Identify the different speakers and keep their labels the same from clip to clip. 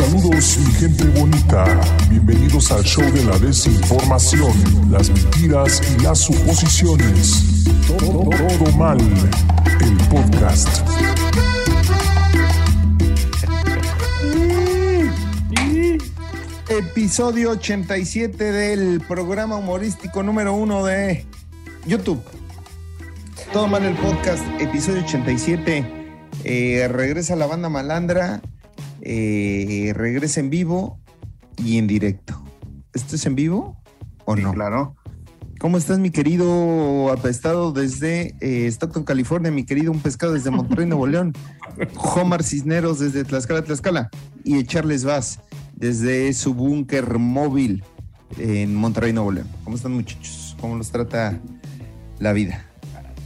Speaker 1: Saludos mi gente bonita, bienvenidos al show de la desinformación, las mentiras y las suposiciones. Todo, todo mal, el podcast.
Speaker 2: Episodio 87 del programa humorístico número uno de YouTube. Todo mal el podcast, episodio 87. Eh, regresa la banda malandra, eh, regresa en vivo y en directo. ¿Esto es en vivo o no?
Speaker 3: Claro.
Speaker 2: ¿Cómo estás, mi querido apestado desde eh, Stockton, California? Mi querido un pescado desde Monterrey, Nuevo León. Homar Cisneros desde Tlaxcala, Tlaxcala. Y Charles Vaz desde su búnker móvil en Monterrey, Nuevo León. ¿Cómo están, muchachos? ¿Cómo los trata la vida?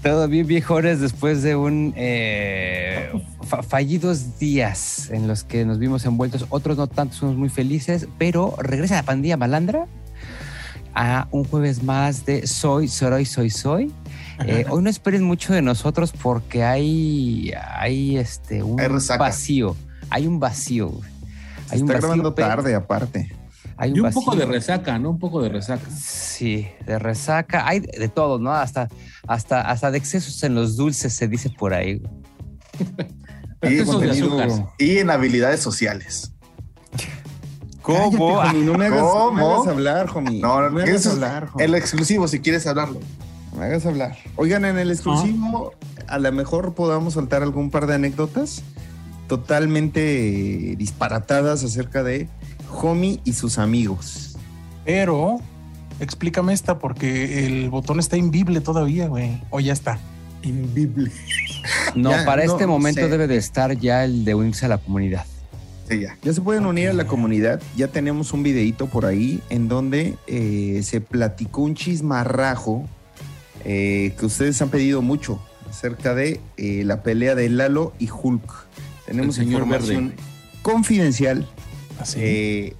Speaker 4: Todo bien, viejones, después de un eh, fa- fallidos días en los que nos vimos envueltos, otros no tantos, unos muy felices, pero regresa la pandilla malandra a un jueves más de Soy, Soroy, Soy, Soy. Eh, hoy no esperen mucho de nosotros porque hay, hay este, un
Speaker 3: Hay
Speaker 4: vacío. Hay un vacío.
Speaker 2: Se
Speaker 4: Hay un
Speaker 2: está
Speaker 4: vacío,
Speaker 2: grabando
Speaker 4: pero-
Speaker 2: tarde, aparte.
Speaker 4: Hay
Speaker 5: Y un poco de resaca, ¿no? Un poco de resaca.
Speaker 4: Sí, de resaca, hay de todo, ¿no? Hasta, hasta, hasta de excesos en los dulces se dice por ahí.
Speaker 3: Y,
Speaker 5: de
Speaker 3: y en habilidades sociales.
Speaker 2: Cállate, homie, no me hagas, no me
Speaker 3: ¿Cómo?
Speaker 2: hagas hablar, homie.
Speaker 3: No, no,
Speaker 2: me hagas hablar, homie.
Speaker 3: El exclusivo, si quieres hablarlo.
Speaker 2: No me hagas hablar. Oigan, en el exclusivo, a lo mejor podamos soltar algún par de anécdotas totalmente disparatadas acerca de Homie y sus amigos.
Speaker 6: Pero explícame esta porque el botón está invible todavía, güey. O ya está.
Speaker 5: Invible.
Speaker 4: No,
Speaker 2: Ya,
Speaker 4: para
Speaker 2: no
Speaker 4: este momento
Speaker 2: sé.
Speaker 4: debe de estar ya el de unirse a la comunidad.
Speaker 3: Sí, ya.
Speaker 2: Ya se pueden unir a la comunidad. Ya tenemos un videito por ahí en donde eh, se platicó un chismarrajo eh, que ustedes han pedido mucho acerca de eh, la pelea de Lalo y Hulk. Tenemos
Speaker 5: El señor
Speaker 2: información
Speaker 5: verde.
Speaker 2: confidencial,
Speaker 6: Así.
Speaker 2: eh,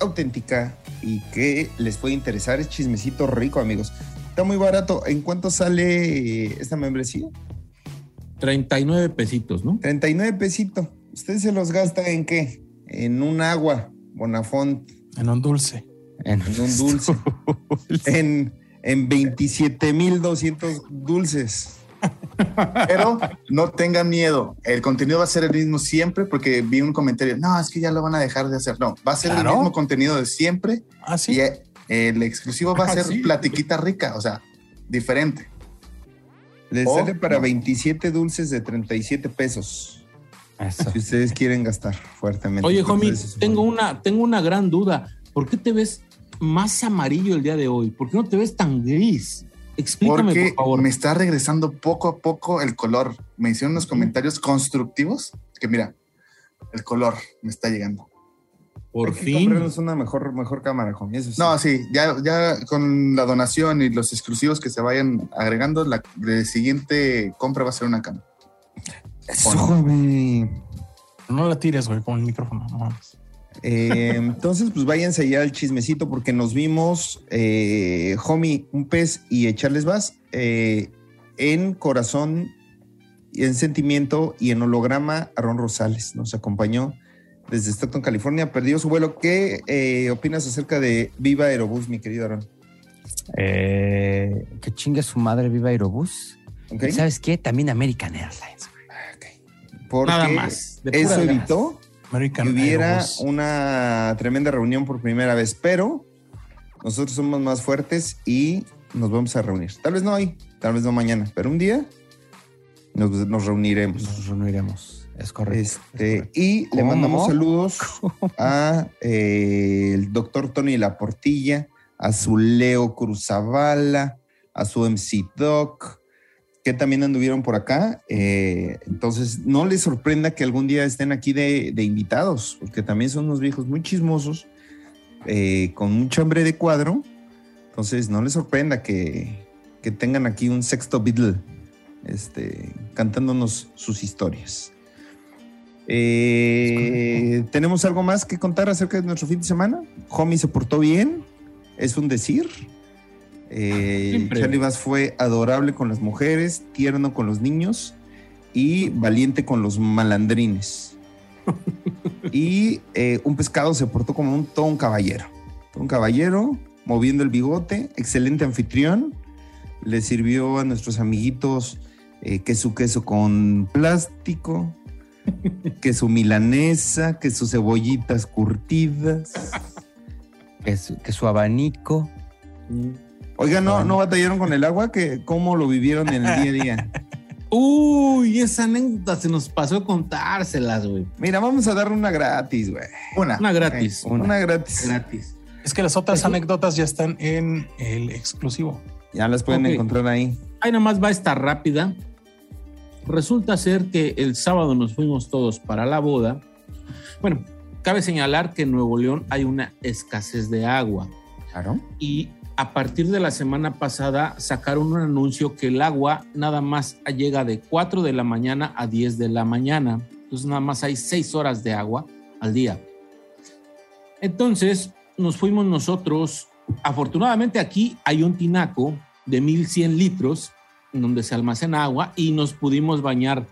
Speaker 2: auténtica y que les puede interesar. Es chismecito rico, amigos. Está muy barato. ¿En cuánto sale esta membresía?
Speaker 5: 39 pesitos, ¿no?
Speaker 2: 39 pesitos. ¿Usted se los gasta en qué? En un agua, Bonafont,
Speaker 6: en un dulce.
Speaker 4: En,
Speaker 2: en un dulce, en, en 27,200 dulces.
Speaker 3: Pero no tengan miedo. El contenido va a ser el mismo siempre porque vi un comentario. No, es que ya lo van a dejar de hacer. No, va a ser
Speaker 6: Claro.
Speaker 3: el mismo contenido de siempre
Speaker 6: Ah, sí.
Speaker 3: y eh, el exclusivo va a
Speaker 5: Ah,
Speaker 3: ser
Speaker 5: sí.
Speaker 3: platiquita rica, o sea, diferente.
Speaker 2: Les
Speaker 3: Oh,
Speaker 2: sale para
Speaker 3: no.
Speaker 2: 27 dulces de 37 pesos.
Speaker 4: Eso.
Speaker 2: Si ustedes quieren gastar fuertemente.
Speaker 5: Oye, homie, tengo una, tengo una gran duda. ¿Por qué te ves más amarillo el día de hoy? ¿Por qué no te ves tan gris? Explícame,
Speaker 3: Porque
Speaker 5: por favor.
Speaker 3: me está regresando poco a poco el color. Me hicieron unos comentarios constructivos que mira, el color me está llegando.
Speaker 5: Por
Speaker 2: Hay que
Speaker 5: fin.
Speaker 2: comprarnos una mejor, mejor cámara. Eso sí.
Speaker 3: No, sí, ya, ya con la donación y los exclusivos que se vayan agregando, la de siguiente compra va a ser una cama.
Speaker 2: Eso, homie.
Speaker 6: No la tires, güey, con el micrófono. No mames.
Speaker 2: Eh, entonces, pues váyanse ya al chismecito porque nos vimos, eh, Homie, un pez y echarles vas eh, en corazón, y en sentimiento y en holograma. Aaron Rosales nos acompañó desde Stockton, California. Perdió su vuelo. ¿Qué eh, opinas acerca de Viva Aerobús, mi querido Aaron?
Speaker 4: Eh, que chingue su madre viva Aerobús.
Speaker 2: ¿Ok?
Speaker 4: ¿Y ¿Sabes qué? También American Airlines. güey.
Speaker 2: Porque
Speaker 5: Nada más.
Speaker 2: eso evitó
Speaker 6: American
Speaker 2: hubiera una tremenda reunión por primera vez, pero nosotros somos más fuertes y nos vamos a reunir. Tal vez no hoy, tal vez no mañana, pero un día nos, nos reuniremos.
Speaker 4: Nos reuniremos. Es correcto. es
Speaker 2: Este,
Speaker 4: correcto.
Speaker 2: y le mandamos saludos a eh, el doctor Tony Laportilla, a su Leo Cruzabala, a su MC Doc, que también anduvieron por acá. Eh, entonces, no les sorprenda que algún día estén aquí de, de invitados, porque también son unos viejos muy chismosos, eh, con mucho hambre de cuadro. Entonces, no les sorprenda que, que tengan aquí un sexto Beatle este, cantándonos sus historias. Eh, ¿Tenemos algo más que contar acerca de nuestro fin de semana? Homie se portó bien, es un decir. Eh. Charlie Bass fue adorable con las mujeres, tierno con los niños y valiente con los malandrines. y eh, un pescado se portó como un, todo un caballero. Todo un caballero, moviendo el bigote, excelente anfitrión. Le sirvió a nuestros amiguitos eh, queso queso con plástico, queso milanesa, queso cebollitas curtidas.
Speaker 4: Que su, que su abanico.
Speaker 2: Oiga, ¿no, ¿no batallaron con el agua? que ¿Cómo lo vivieron en el día a día?
Speaker 5: Uy, esa anécdota se nos pasó contárselas, güey.
Speaker 2: Mira, vamos a dar una gratis, güey.
Speaker 3: Una.
Speaker 5: Una gratis.
Speaker 2: Una, una gratis.
Speaker 5: Gratis.
Speaker 6: Es que las otras anécdotas ya están en el exclusivo.
Speaker 2: Ya las pueden encontrar ahí.
Speaker 5: Ahí nomás va esta rápida. Resulta ser que el sábado nos fuimos todos para la boda. Bueno, cabe señalar que en Nuevo León hay una escasez de agua
Speaker 2: Claro.
Speaker 5: y a partir de la semana pasada sacaron un anuncio que el agua nada más llega de 4 de la mañana a 10 de la mañana. Entonces nada más hay 6 horas de agua al día. Entonces nos fuimos nosotros. Afortunadamente aquí hay un tinaco de 1100 litros donde se almacena agua y nos pudimos bañar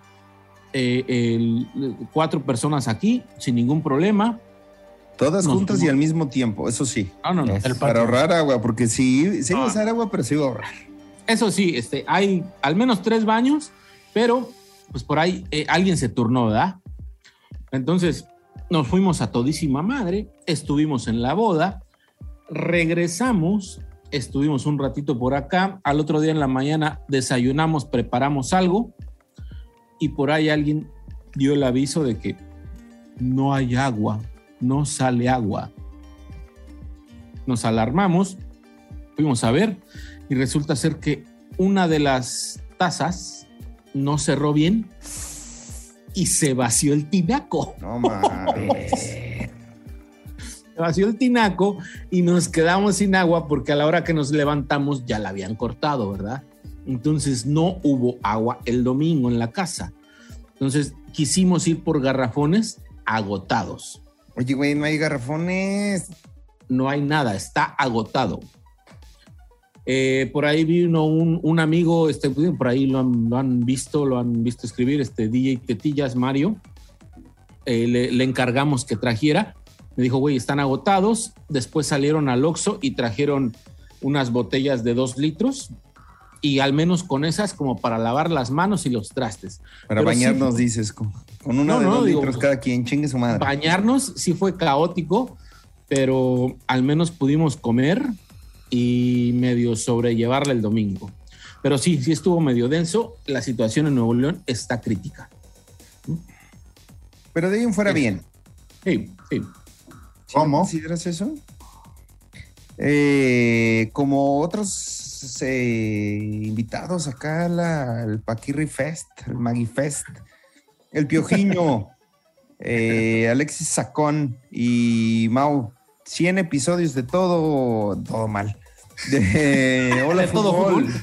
Speaker 5: eh, cuatro personas aquí sin ningún problema.
Speaker 2: Todas
Speaker 5: Nos
Speaker 2: juntas y al mismo tiempo, eso sí.
Speaker 5: No, no, no.
Speaker 4: Es-
Speaker 6: El
Speaker 2: Para ahorrar agua, porque sí, sí iba a
Speaker 5: Ah.
Speaker 2: usar agua, pero sí iba a ahorrar.
Speaker 5: Eso sí, este, hay al menos tres baños, pero pues por ahí eh, alguien se turnó, ¿verdad? Entonces nos fuimos a todísima madre, estuvimos en la boda, regresamos, estuvimos un ratito por acá, al otro día en la mañana desayunamos, preparamos algo y por ahí alguien dio el aviso de que no hay agua, no sale agua. Nos alarmamos, fuimos a ver y resulta ser que una de las tazas no cerró bien y se vació el tinaco.
Speaker 2: No mames.
Speaker 5: Se vació el tinaco y nos quedamos sin agua porque a la hora que nos levantamos ya la habían cortado, ¿verdad? Entonces no hubo agua el domingo en la casa. Entonces quisimos ir por garrafones agotados.
Speaker 2: Oye, güey, no hay garrafones.
Speaker 5: no hay nada, está agotado. Eh, por ahí vino un, un amigo, este, por ahí lo han, lo han visto, lo han visto escribir, este DJ Tetillas Mario. Eh, le, le encargamos que trajera. Me dijo, güey, están agotados. Después salieron al Oxxo y trajeron unas botellas de dos litros y al menos con esas como para lavar las manos y los trastes.
Speaker 2: Para
Speaker 5: Pero
Speaker 2: bañarnos, dices, con, con una
Speaker 5: No,
Speaker 2: de
Speaker 5: no,
Speaker 2: dos
Speaker 5: digo,
Speaker 2: litros cada quien, chingue su madre.
Speaker 5: bañarnos sí fue caótico, pero al menos pudimos comer y medio sobrellevarla el domingo. Pero sí, sí estuvo medio denso. La situación en Nuevo León está crítica.
Speaker 2: Pero de ahí en fuera
Speaker 5: Sí.
Speaker 2: bien.
Speaker 5: Sí, sí.
Speaker 2: ¿Sí
Speaker 3: ¿Cómo?
Speaker 2: ¿Consideras eso? Eh, como otros eh, invitados acá la- al Paquirri Fest, el Maggie Fest, el Piojiño, eh, Alexis Sacón y Mau. 100 episodios de todo, todo mal. De Hola
Speaker 5: De todo
Speaker 2: Fútbol.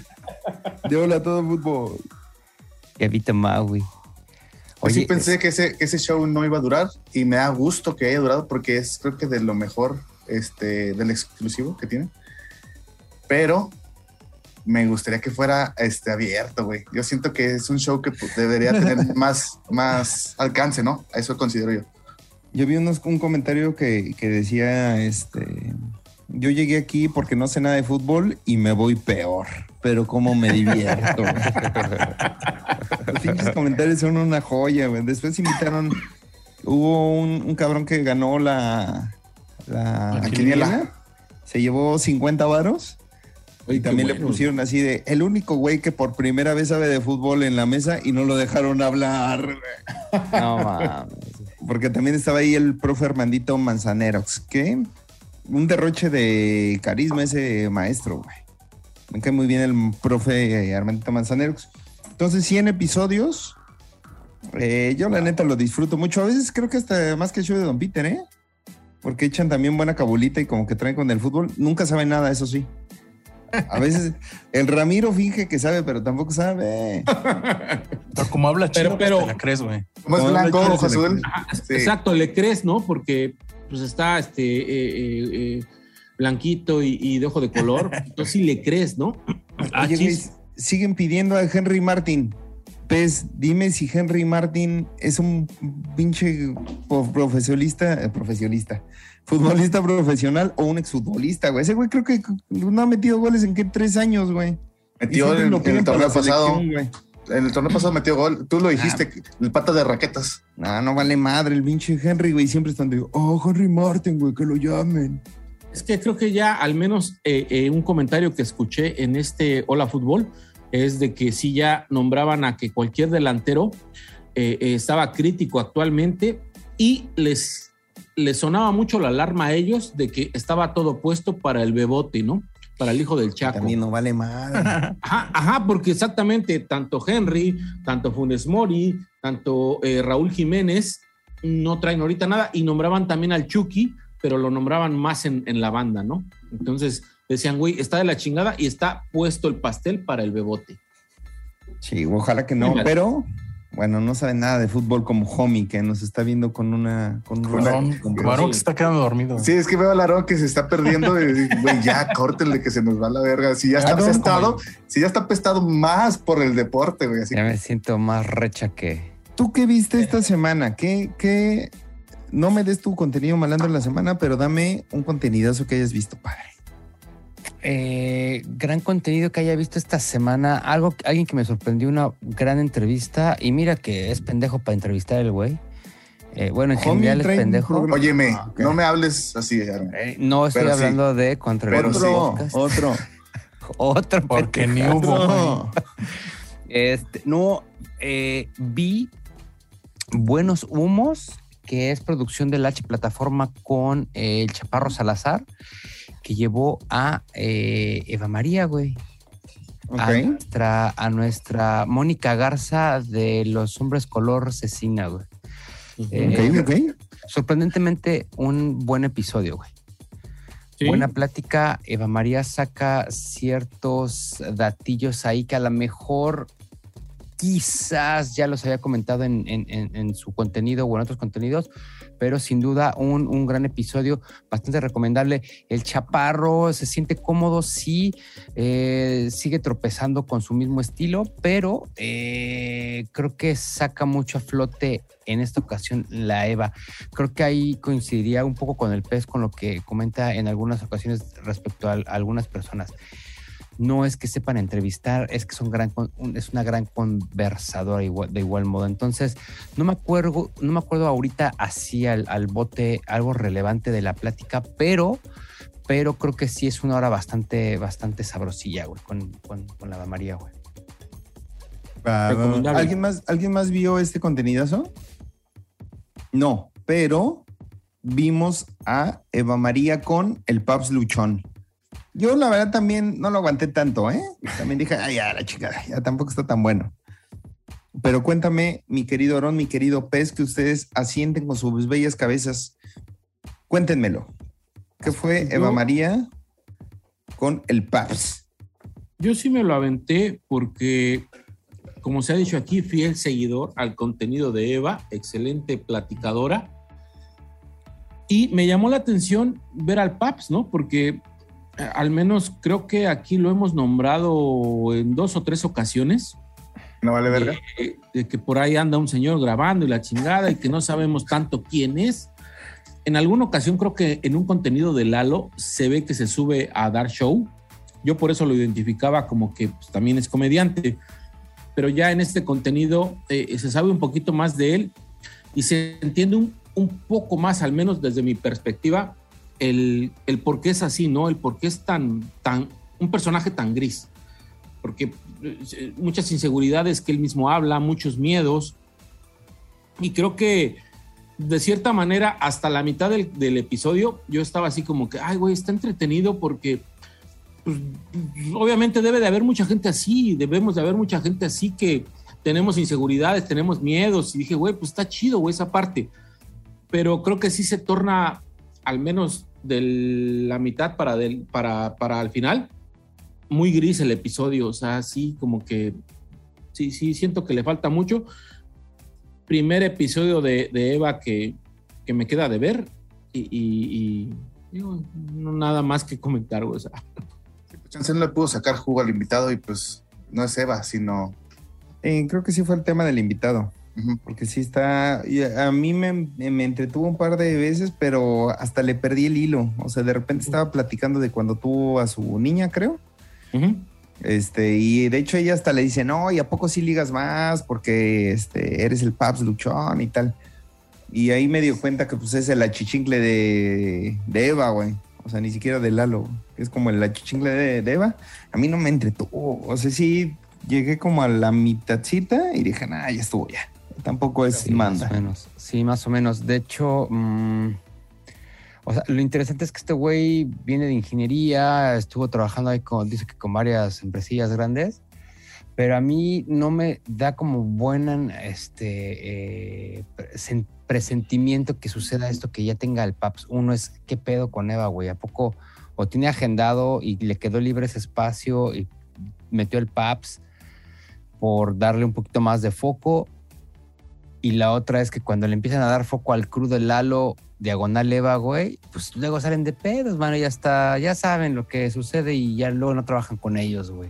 Speaker 2: De Hola Todo Fútbol.
Speaker 4: Que evita Maui.
Speaker 3: Pues sí
Speaker 4: Oye,
Speaker 3: pensé que ese, que ese show no iba a durar y me da gusto que haya durado porque es creo que de lo mejor este, del exclusivo que tiene. Pero me gustaría que fuera este, abierto, güey. Yo siento que es un show que pues, debería tener más, más alcance, ¿no? Eso considero yo.
Speaker 2: Yo vi unos- un comentario que, que decía, este, yo llegué aquí porque no sé nada de fútbol y me voy peor, pero cómo me divierto. Los pinches comentarios son una joya, güey. Después invitaron, hubo un, un cabrón que ganó la, la,
Speaker 3: La
Speaker 2: quiniela.
Speaker 3: quiniela.
Speaker 2: Se llevó 50 varos.
Speaker 5: Oye,
Speaker 2: Y también le pusieron así de el único güey que por primera vez sabe de fútbol en la mesa y no lo dejaron hablar.
Speaker 4: no mames.
Speaker 2: Porque también estaba ahí el profe Armandito Manzaneros, que un derroche de carisma ese maestro, güey. Me cae muy bien el profe Armandito Manzaneros. Entonces, 100 episodios. Eh, yo la neta lo disfruto mucho. A veces creo que hasta más que el show de Don Peter, ¿eh? Porque echan también buena cabulita y como que traen con el fútbol. Nunca saben nada, eso sí. A veces el Ramiro finge que sabe, pero tampoco sabe.
Speaker 6: Pero como habla
Speaker 5: Pero-
Speaker 6: chido,
Speaker 5: pero-
Speaker 6: te la crees, güey.
Speaker 3: Como es blanco, ojo azul. Sí.
Speaker 5: Exacto, le crees, ¿no? Porque pues está este eh, eh, eh, blanquito y, y de ojo de color. Entonces sí le crees, ¿no? Ah,
Speaker 2: Oye,
Speaker 5: chis.
Speaker 2: siguen pidiendo a Henry Martin. Pez, dime si Henry Martin es un pinche po- profesionista, eh, futbolista profesional o un exfutbolista, güey. Ese güey creo que no ha metido goles en qué tres años, güey.
Speaker 3: Metió en,
Speaker 2: lo
Speaker 3: en el torneo pasado.
Speaker 2: güey.
Speaker 3: En el torneo pasado metió gol. Tú lo dijiste, el pata de raquetas.
Speaker 2: No, no vale madre el pinche Henry, güey. Siempre están de, oh, Henry Martin, güey, que lo llamen.
Speaker 5: Es que creo que ya al menos eh, eh, un comentario que escuché en este Hola Fútbol es de que sí ya nombraban a que cualquier delantero eh, eh, estaba crítico actualmente y les, les sonaba mucho la alarma a ellos de que estaba todo puesto para el bebote, ¿no? Para el hijo del Chaco.
Speaker 2: También no vale madre.
Speaker 5: Ajá, ajá, porque exactamente tanto Henry, tanto Funes Mori, tanto eh, Raúl Jiménez no traen ahorita nada y nombraban también al Chucky, pero lo nombraban más en, en la banda, ¿no? Entonces decían, güey, está de la chingada y está puesto el pastel para el bebote.
Speaker 2: Sí, ojalá que no, pero bueno, no sabe nada de fútbol como Homie, que nos está viendo con una. Con un
Speaker 6: Varón,
Speaker 2: con-
Speaker 6: varón que se está quedando dormido.
Speaker 3: Sí, es que veo a Larón que se está perdiendo. y, Güey, ya, córtenle que se nos va la verga. Si ya está pestado,
Speaker 6: como-
Speaker 3: si ya está pestado más por el deporte, güey. Así
Speaker 4: Ya me siento más recha que.
Speaker 2: ¿Tú qué viste esta semana? ¿Qué, qué? No me des tu contenido malandro en la semana, pero dame un contenidazo que hayas visto, padre.
Speaker 4: Eh, gran contenido que haya visto esta semana. Algo, alguien que me sorprendió, una gran entrevista. Y mira que es pendejo para entrevistar el güey. Eh, bueno, en general es pendejo.
Speaker 3: Óyeme,
Speaker 2: Ah,
Speaker 3: no me hables así.
Speaker 4: Eh, no estoy
Speaker 3: Pero sí.
Speaker 4: hablando de contra
Speaker 3: Pero
Speaker 4: el
Speaker 3: sí.
Speaker 2: Otro, otro.
Speaker 4: Otro
Speaker 6: Porque ni hubo.
Speaker 2: No.
Speaker 4: Este, no, eh, vi Buenos Humos, que es producción de la H plataforma con eh, el Chaparro Salazar, que llevó a eh, Eva María, güey. A,
Speaker 2: Ok.
Speaker 4: nuestra, a nuestra Mónica Garza de Los Hombres Color Cecina, güey. Eh,
Speaker 2: Ok, ok.
Speaker 4: Sorprendentemente, un buen episodio, güey.
Speaker 5: Sí.
Speaker 4: Buena plática. Eva María saca ciertos datillos ahí que a lo mejor quizás ya los había comentado en, en- en- en su contenido o en otros contenidos, pero sin duda un, un gran episodio, bastante recomendable. El chaparro se siente cómodo, sí, eh, sigue tropezando con su mismo estilo, pero eh, creo que saca mucho a flote en esta ocasión la Eva. Creo que ahí coincidiría un poco con el pez, con lo que comenta en algunas ocasiones respecto a, a algunas personas. No es que sepan entrevistar, es que son gran, es una gran conversadora igual- de igual modo. Entonces, no me acuerdo, no me acuerdo ahorita así al, al bote algo relevante de la plática, pero, pero creo que sí es una hora bastante, bastante sabrosilla, güey, con, con, con la María, güey.
Speaker 2: ¿Alguien más, ¿Alguien más vio este contenidazo? No, pero vimos a Eva María con el Paps Luchón. Yo la verdad también no lo aguanté tanto, ¿eh? También dije, ay, ya la chica, ya tampoco está tan bueno. Pero cuéntame, mi querido Aaron, mi querido Pez, que ustedes asienten con sus bellas cabezas. Cuéntenmelo. ¿Qué fue
Speaker 5: Yo-
Speaker 2: Eva María con el Paps?
Speaker 5: Yo sí me lo aventé porque, como se ha dicho aquí, fiel seguidor al contenido de Eva, excelente platicadora. Y me llamó la atención ver al Paps, ¿no? Porque al menos creo que aquí lo hemos nombrado en dos o tres ocasiones.
Speaker 3: No vale verga.
Speaker 5: de, de que por ahí anda un señor grabando y la chingada y que no sabemos tanto quién es. En alguna ocasión creo que en un contenido de Lalo se ve que se sube a dar show. Yo por eso lo identificaba como que pues, también es comediante. Pero ya en este contenido eh, se sabe un poquito más de él y se entiende un, un poco más, al menos desde mi perspectiva, el, el por qué es así, ¿no? El por qué es tan, tan, un personaje tan gris. Porque eh, muchas inseguridades que él mismo habla, muchos miedos. Y creo que de cierta manera, hasta la mitad del, del episodio, yo estaba así como que, ay, güey, está entretenido porque pues, obviamente debe de haber mucha gente así, debemos de haber mucha gente así que tenemos inseguridades, tenemos miedos. Y dije, güey, pues está chido, güey, esa parte. Pero creo que sí se torna, al menos de la mitad para, del, para, para al final, muy gris el episodio. O sea, sí, como que sí, sí, siento que le falta mucho. Primer episodio de, de Eva que, que, me queda de ver y, y, y digo, no nada más que comentar, güey. O sea.
Speaker 3: Chance no le pudo sacar jugo al invitado y pues no es Eva, sino
Speaker 2: Eh, creo que sí fue el tema del invitado. Porque sí está. a mí me, me entretuvo un par de veces, pero hasta le perdí el hilo. O sea, de repente estaba platicando de cuando tuvo a su niña, creo. Este, y de hecho ella hasta le dice, no, ¿y a poco sí ligas más? Porque este, eres el Paps Luchón y tal. Y ahí me dio cuenta que pues es el achichincle de, de Eva, güey. O sea, ni siquiera de Lalo. Es como el achichincle de, de Eva. A mí no me entretuvo. O sea, sí llegué como a la mitadcita y dije, nah, ya estuvo ya. Tampoco es
Speaker 4: Sí, Más
Speaker 2: manda.
Speaker 4: o menos. Sí, más o menos. De hecho, mm, o sea, lo interesante es que este güey viene de ingeniería, estuvo trabajando ahí con, dice que con varias empresillas grandes, pero a mí no me da como buena este eh, presen- presentimiento que suceda esto, que ya tenga el PAPS. Uno es, ¿qué pedo con Eva, güey? ¿A poco o tiene agendado y le quedó libre ese espacio y metió el PAPS por darle un poquito más de foco? Y la otra es que cuando le empiezan a dar foco al crudo del Lalo, diagonal Eva, güey, pues luego salen de pedos, mano, ya está, ya saben lo que sucede y ya luego no trabajan con ellos, güey.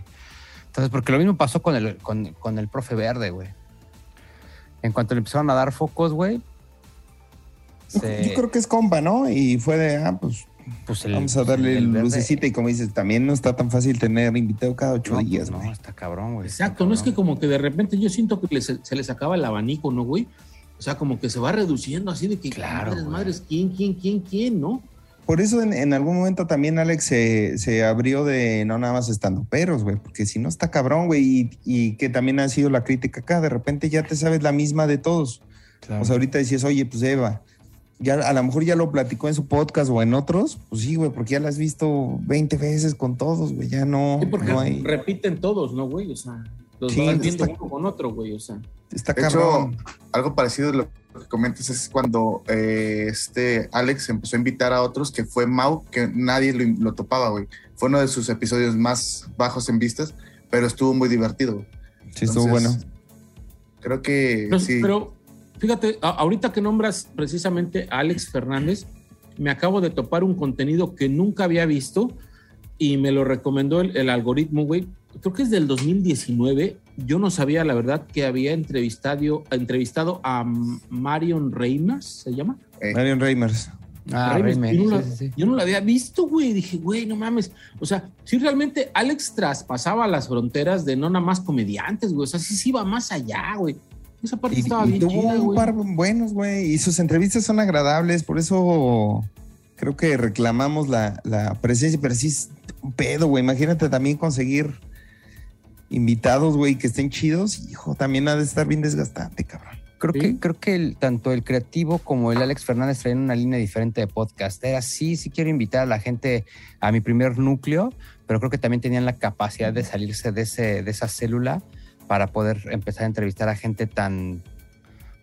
Speaker 4: Entonces, porque lo mismo pasó con el, con, con el profe verde, güey. En cuanto le empezaron a dar focos, güey, se-
Speaker 2: Yo creo que es compa, ¿no? Y fue de, ah, pues
Speaker 4: pues el-
Speaker 2: vamos a darle
Speaker 4: el
Speaker 2: lucecita. Y como dices, también no está tan fácil tener invitado cada ocho
Speaker 4: No, pues
Speaker 2: días,
Speaker 4: no, está cabrón, güey.
Speaker 5: Exacto, no es que como que de repente yo siento que les- se les acaba el abanico, ¿no, güey? O sea, como que se va reduciendo así de que,
Speaker 4: Claro,
Speaker 5: madres,
Speaker 4: güey.
Speaker 5: madres, ¿quién, quién, quién, quién, no?
Speaker 2: Por eso en, en algún momento también Alex se, se abrió de no nada más estando peros, güey, porque si no está cabrón, güey, y, y que también ha sido la crítica acá, de repente ya te sabes la misma de todos.
Speaker 4: Claro.
Speaker 2: O sea, ahorita decías, oye, pues Eva, ya a lo mejor ya lo platicó en su podcast o en otros, pues sí, güey, porque ya la has visto 20 veces con todos, güey, ya no,
Speaker 5: Sí, porque
Speaker 2: no hay,
Speaker 5: repiten todos, ¿no, güey? O sea, los
Speaker 2: Sí,
Speaker 5: vas viendo
Speaker 2: está-
Speaker 5: uno con otro, güey, o sea.
Speaker 2: está
Speaker 3: De hecho,
Speaker 2: cabrón.
Speaker 3: algo parecido de lo que comentas es cuando eh, este Alex empezó a invitar a otros, que fue Mau, que nadie lo, lo topaba, güey. Fue uno de sus episodios más bajos en vistas, pero estuvo muy divertido. güey.
Speaker 2: Sí, estuvo bueno.
Speaker 3: Creo que
Speaker 5: Pero,
Speaker 3: sí.
Speaker 5: pero, fíjate, a- ahorita que nombras precisamente a Alex Fernández, me acabo de topar un contenido que nunca había visto y me lo recomendó el, el algoritmo, güey. Creo que es del 2019. Yo no sabía, la verdad, que había entrevistado, entrevistado a Marion Reimers, ¿se llama?
Speaker 3: eh,
Speaker 2: Marion Reimers.
Speaker 4: Ah,
Speaker 5: Reimers.
Speaker 4: Reimers,
Speaker 5: yo, no la,
Speaker 4: sí, sí, sí.
Speaker 5: yo no la había visto, güey. Dije, güey, no mames. O sea, si realmente Alex traspasaba las fronteras de no nada más comediantes, güey. O sea, sí se iba más allá, güey. Esa parte
Speaker 2: Y,
Speaker 5: estaba
Speaker 2: y
Speaker 5: bien
Speaker 2: tuvo
Speaker 5: chida,
Speaker 2: un
Speaker 5: güey.
Speaker 2: par buenos, güey. Y sus entrevistas son agradables, por eso creo que reclamamos la, la presencia, pero sí es un pedo, güey. Imagínate también conseguir invitados, güey, que estén chidos. Hijo, también ha de estar bien desgastante, cabrón.
Speaker 4: Creo
Speaker 5: Sí.
Speaker 4: que, creo que el- tanto el creativo como el Alex Fernández traen una línea diferente de podcast. Era sí, sí quiero invitar a la gente a mi primer núcleo, pero creo que también tenían la capacidad de salirse de, ese, de esa célula para poder empezar a entrevistar a gente tan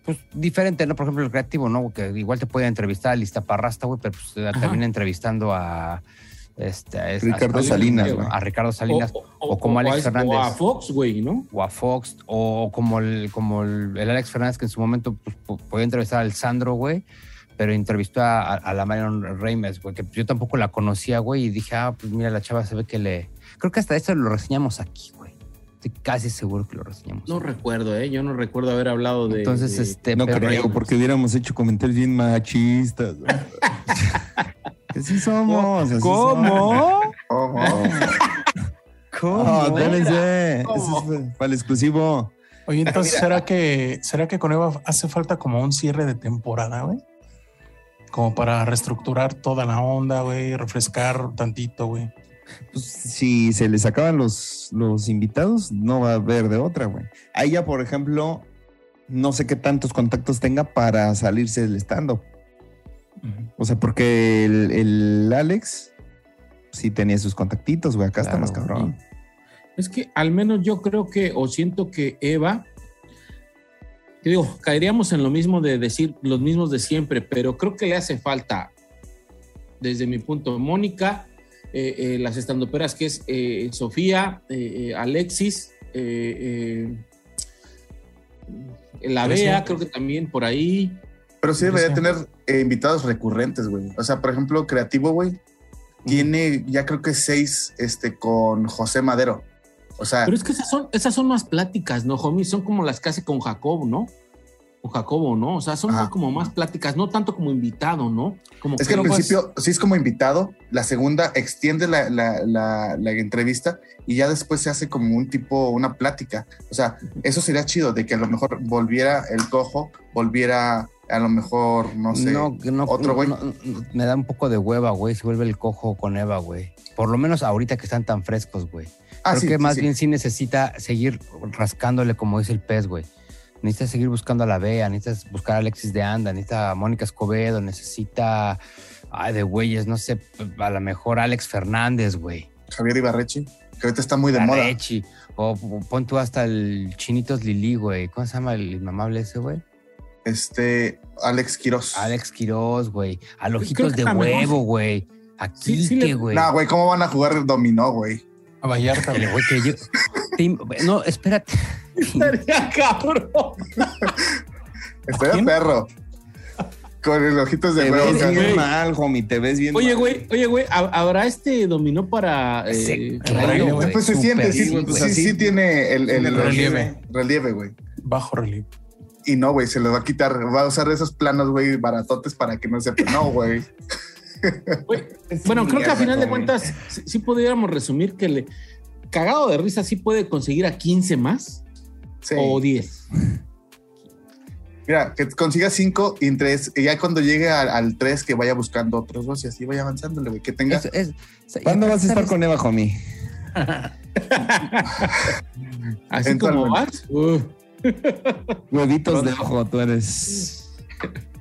Speaker 4: pues, diferente, ¿no? Por ejemplo, el creativo, ¿no? Que igual te puede entrevistar a Lista Parrasta, güey, pero pues, termina entrevistando a, este, a- a-
Speaker 2: Ricardo
Speaker 4: a-
Speaker 2: Salinas, güey.
Speaker 4: a Ricardo Salinas
Speaker 5: O,
Speaker 4: o como Alex
Speaker 5: a-
Speaker 4: Fernández.
Speaker 5: O a Fox, güey, ¿no?
Speaker 4: o a Fox, o como el, como el, el Alex Fernández, que en su momento pues, po- podía entrevistar al Sandro, güey, pero entrevistó a, a- a la Marion Reimers, güey, que yo tampoco la conocía, güey, y dije, ah, pues mira, la chava se ve que le... Creo que hasta esto lo reseñamos aquí, güey. Estoy casi seguro que lo reseñamos.
Speaker 5: No recuerdo, ¿eh? Yo no recuerdo haber hablado de.
Speaker 4: Entonces,
Speaker 5: de-
Speaker 4: este...
Speaker 2: No
Speaker 4: pero-
Speaker 2: creo, porque hubiéramos hecho comentarios bien machistas. güey. que sí somos. así
Speaker 4: ¿Cómo?
Speaker 3: oh, oh.
Speaker 4: ¿Cómo?
Speaker 2: déjense.
Speaker 5: ¿Cómo?
Speaker 2: Eso es para- para el exclusivo.
Speaker 6: Oye, entonces, ¿será que, ¿será que con Eva hace falta como un cierre de temporada, güey? Como para reestructurar toda la onda, güey, refrescar tantito, güey.
Speaker 2: Pues, si se les acaban los, los invitados, no va a haber de otra, güey. A ella, por ejemplo, no sé qué tantos contactos tenga para salirse del stand-up. O sea, porque el, el Alex sí tenía sus contactitos, güey. Acá está más cabrón.
Speaker 5: Es que al menos yo creo que, o siento que Eva, te digo, caeríamos en lo mismo de decir los mismos de siempre, pero creo que le hace falta, desde mi punto, Mónica, eh, eh, las estandoperas que es eh, Sofía, eh, eh, Alexis, eh, eh, la. Bea, creo que también por ahí.
Speaker 3: Pero sí debería
Speaker 6: Sí.
Speaker 3: tener eh, invitados recurrentes, güey. O sea, por ejemplo, Creativo, güey, tiene ya creo que seis este, con José Madero. O sea,
Speaker 5: Pero es que esas son, esas son más pláticas, ¿no, homie? Son como las que hace con Jacobo, ¿no? Con Jacobo, ¿no? O sea, son
Speaker 3: Ajá.
Speaker 5: como más pláticas, no tanto como invitado, ¿no? Como
Speaker 3: es que al principio sí es como invitado, la segunda extiende la, la- la- la entrevista y ya después se hace como un tipo, una plática. O sea, eso sería chido, de que a lo mejor volviera el cojo, volviera a lo mejor, no sé,
Speaker 4: no, no,
Speaker 3: otro güey.
Speaker 4: no, no, me da un poco de hueva, güey. Se vuelve el cojo con Eva, güey. Por lo menos ahorita que están tan frescos, güey.
Speaker 3: Ah,
Speaker 4: Creo
Speaker 3: sí,
Speaker 4: que
Speaker 3: sí,
Speaker 4: más
Speaker 3: sí.
Speaker 4: bien sí necesita seguir rascándole, como dice el pez, güey. Necesita seguir buscando a la Bea, necesita buscar a Alexis de Anda, necesita a Mónica Escobedo, necesita. Ay, de güeyes, no sé, a lo mejor Alex Fernández, güey.
Speaker 3: Javier Ibarrechi, que ahorita está muy de moda.
Speaker 4: Arrechi, O, o pon tú hasta el Chinitos Lili, güey. ¿Cómo se llama el inmamable ese, güey?
Speaker 3: Este, Alex Quiroz.
Speaker 4: Alex Quiroz, güey. A
Speaker 5: Creo
Speaker 4: Ojitos
Speaker 5: que
Speaker 4: de huevo, güey. A
Speaker 5: Sí, sí
Speaker 4: Quique,
Speaker 5: le-
Speaker 4: güey.
Speaker 3: No, güey, ¿cómo van a jugar dominó, güey?
Speaker 6: A Vallarta,
Speaker 4: El
Speaker 6: güey.
Speaker 4: güey que yo. Te- No, espérate.
Speaker 5: Estaría cabrón.
Speaker 3: Estoy de
Speaker 6: quién?
Speaker 3: perro. Con el ojitos de
Speaker 2: Te
Speaker 3: huevo.
Speaker 2: ves bien
Speaker 5: güey.
Speaker 2: mal, homie. Te ves bien
Speaker 5: Oye, güey, oye, güey, ¿hab- ¿habrá este dominó para eh,
Speaker 6: radio,
Speaker 4: radio,
Speaker 6: güey.
Speaker 3: Pues se siente, sí,
Speaker 2: sí,
Speaker 3: sí,
Speaker 2: pues
Speaker 3: sí,
Speaker 2: así.
Speaker 3: sí tiene el, el
Speaker 2: Tiene
Speaker 6: relieve.
Speaker 3: relieve, güey.
Speaker 6: Bajo relieve.
Speaker 3: Y no, güey, se lo va a quitar. Va a usar esos planos, güey, baratotes para que no sepa. No, güey.
Speaker 5: Bueno, creo que a final de cuentas sí, sí podríamos resumir que le cagado de risa sí puede conseguir a 15 más
Speaker 3: Sí.
Speaker 5: o 10.
Speaker 3: Mira, que consiga cinco y tres. Y ya cuando llegue al, al tres, que vaya buscando otros dos y así vaya avanzándole, güey. Que tenga.
Speaker 4: Es- es- es-
Speaker 2: ¿Cuándo vas a estar con Eva, homie?
Speaker 5: Así como vas. uh,
Speaker 2: Huevitos de ojo, tú eres.